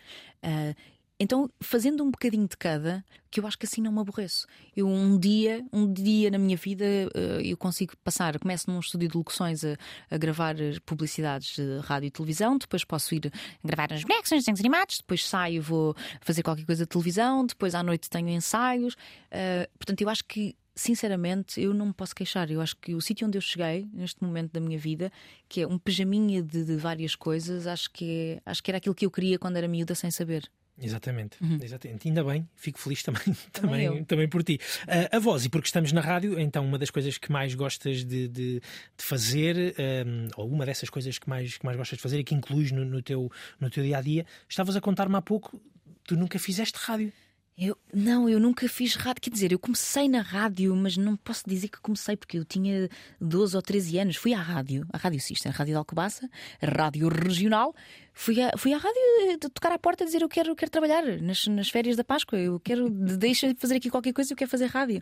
Uh, então, fazendo um bocadinho de cada, que eu acho que assim não me aborreço. Eu um dia, um dia na minha vida, eh, eu consigo passar, começo num estúdio de locuções a, a gravar publicidades de rádio e televisão, depois posso ir gravar nas bonecos, nos desenhos animados, depois saio, vou fazer qualquer coisa de televisão, depois à noite tenho ensaios. Uh, portanto, eu acho que sinceramente, eu não me posso queixar. Eu acho que o sítio onde eu cheguei, neste momento da minha vida, que é um pijaminha de, de várias coisas, acho que, é, acho que era aquilo que eu queria quando era miúda sem saber. Exatamente, uhum. exatamente. Ainda bem, fico feliz também, também, também, também por ti. Uh, a voz, e porque estamos na rádio, então uma das coisas que mais gostas de, de, de fazer, um, ou uma dessas coisas que mais, que mais gostas de fazer e que incluís no, no, teu, no teu dia a dia, estavas a contar-me há pouco, tu nunca fizeste rádio. Eu, não, eu nunca fiz rádio. Quer dizer, eu comecei na rádio, mas não posso dizer que comecei porque eu tinha 12 ou 13 anos. Fui à rádio, a Rádio Sistem, a Rádio de Alcobaça, Rádio Regional. Fui, a, fui à rádio eh, tocar à porta e dizer eu quero, eu quero trabalhar nas, nas férias da Páscoa, eu quero, deixa de fazer aqui qualquer coisa, eu quero fazer rádio.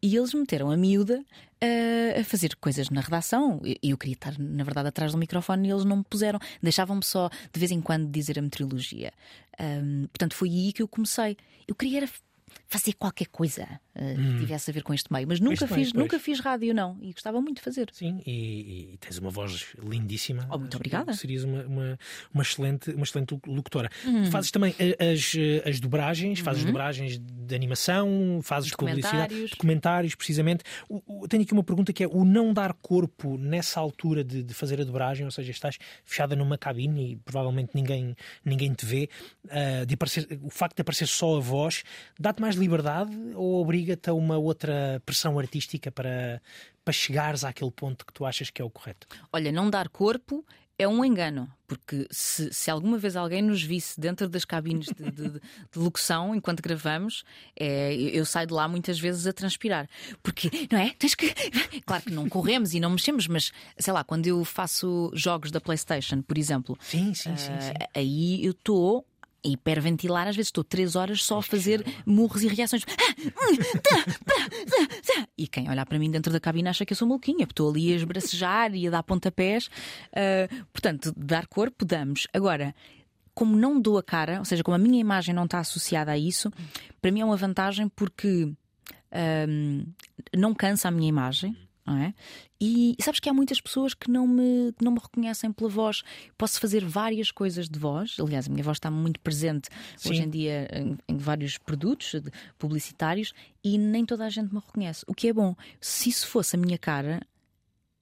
E eles meteram a miúda a, a fazer coisas na redação. E eu, eu queria estar, na verdade, atrás do microfone e eles não me puseram. Deixavam-me só de vez em quando dizer a meteorologia. Um, portanto, foi aí que eu comecei. Eu queria fazer qualquer coisa uh, hum. que tivesse a ver com este meio, mas nunca fiz, nunca fiz rádio, não, e gostava muito de fazer. Sim, e, e tens uma voz lindíssima. Oh, muito obrigada. Serias uma, uma, uma, excelente, uma excelente locutora. Hum. Fazes também eh, as, eh, as dobragens, fazes uhum. dobragens de animação, fazes publicidade, documentários, precisamente. O, o, tenho aqui uma pergunta que é o não dar corpo nessa altura de, de, fazer a dobragem, ou seja, estás fechada numa cabine e provavelmente ninguém, ninguém te vê, uh, de aparecer, o facto de aparecer só a voz, dá-te mais liberdade ou obriga-te a uma outra pressão artística para, para chegares àquele ponto que tu achas que é o correto? Olha, não dar corpo é um engano, porque se, se, alguma vez alguém nos visse dentro das cabines de, de, de locução enquanto gravamos, é, eu saio de lá muitas vezes a transpirar. Porque, não é? Tens que. Claro que não corremos e não mexemos, mas sei lá, quando eu faço jogos da PlayStation, por exemplo, sim, sim, sim, sim. Uh, aí eu estou hiperventilar, às vezes estou três horas só a fazer murros e reações. E quem olhar para mim dentro da cabine acha que eu sou maluquinha, porque estou ali a esbracejar e a dar pontapés. Uh, portanto, dar corpo, damos. Agora, como não dou a cara, ou seja, como a minha imagem não está associada a isso, para mim é uma vantagem porque um, não cansa a minha imagem não é? E, e, sabes que há muitas pessoas que não, me, que não me reconhecem pela voz. Posso fazer várias coisas de voz. Aliás, a minha voz está muito presente Sim. hoje em dia em, em, vários produtos publicitários e nem toda a gente me reconhece. O que é bom. Se isso fosse a minha cara,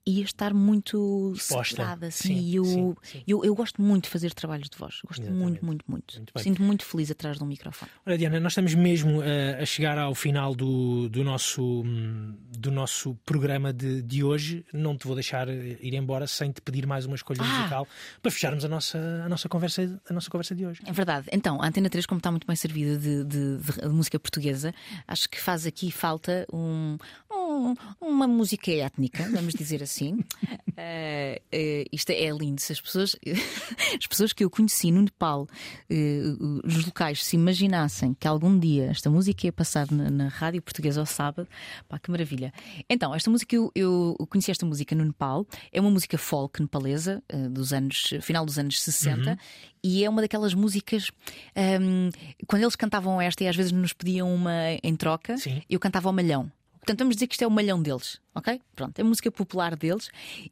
ia estar muito separada. Assim, sim, eu, sim, sim. Eu, eu gosto muito de fazer trabalhos de voz. Gosto Exatamente. muito, muito, muito. muito Sinto muito feliz atrás de um microfone. Olha, Diana, nós estamos mesmo a, eh, a chegar ao final do, do, nosso, do nosso programa de, de hoje. Não te vou deixar ir embora sem te pedir mais uma escolha ah. musical para fecharmos a nossa, a, nossa conversa, a nossa conversa de hoje. É verdade. Então, a Antena 3, como está muito bem servida de, de, de música portuguesa, acho que faz aqui falta um, um, uma música étnica, vamos dizer assim. Uh, uh, isto é lindo. Se as pessoas, as pessoas que eu conheci no Nepal, uh, os locais, se imaginassem que algum dia esta música ia passar na, na rádio portuguesa ao sábado, pá, que maravilha. Então, esta música, eu, eu conheci esta música no Nepal, é uma música folk nepalesa, dos anos, final dos anos 60, uhum. e é uma daquelas músicas. Um, quando eles cantavam esta e às vezes nos pediam uma em troca, Sim. eu cantava ao malhão. Portanto, vamos dizer que isto é o malhão deles, ok? Pronto, é música popular deles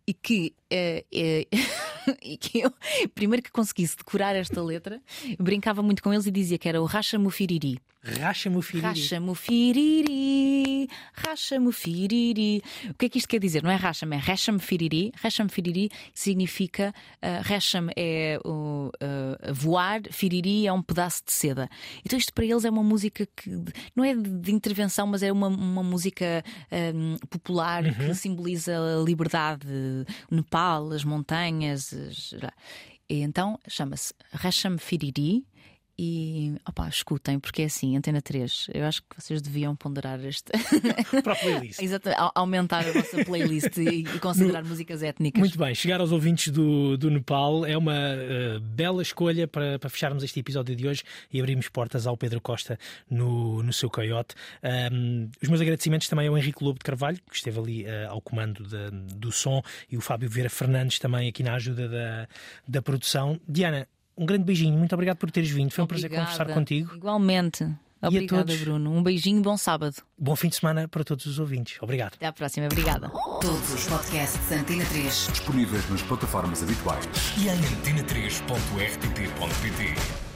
e que, é, é, e que eu, primeiro que conseguisse decorar esta letra, brincava muito com eles e dizia que era o Racha Mufiriri. Racha-me firiri. Racha-me firiri. Racha-me firiri. O que é que isto quer dizer? Não é racha-me, é racha-me firiri. Racha-me firiri significa. Uh, racha-me é uh, uh, voar, firiri é um pedaço de seda. Então isto para eles é uma música que não é de intervenção, mas é uma, uma música um, popular uhum. que simboliza a liberdade. O Nepal, as montanhas. As... E então chama-se Rasham Firiri e escutem, porque é assim, Antena 3, eu acho que vocês deviam ponderar este. Para a playlist. Exatamente, aumentar a vossa playlist e, considerar no... músicas étnicas. Muito bem, chegar aos ouvintes do, do Nepal é uma uh, bela escolha para, para fecharmos este episódio de hoje e abrirmos portas ao Pedro Costa no, no seu coiote. Um, os meus agradecimentos também ao Henrique Lobo de Carvalho, que esteve ali uh, ao comando de, do som, e o Fábio Vieira Fernandes também aqui na ajuda da, da produção. Diana, um grande beijinho, muito obrigado por teres vindo. Foi um prazer Obrigada. conversar contigo. Igualmente. Obrigada, todos. Bruno. Um beijinho, bom sábado. Bom fim de semana para todos os ouvintes. Obrigado. Até à próxima. Obrigada. Todos os podcasts Antena 3 Disponíveis nas plataformas habituais e em antena3.rtp.pt.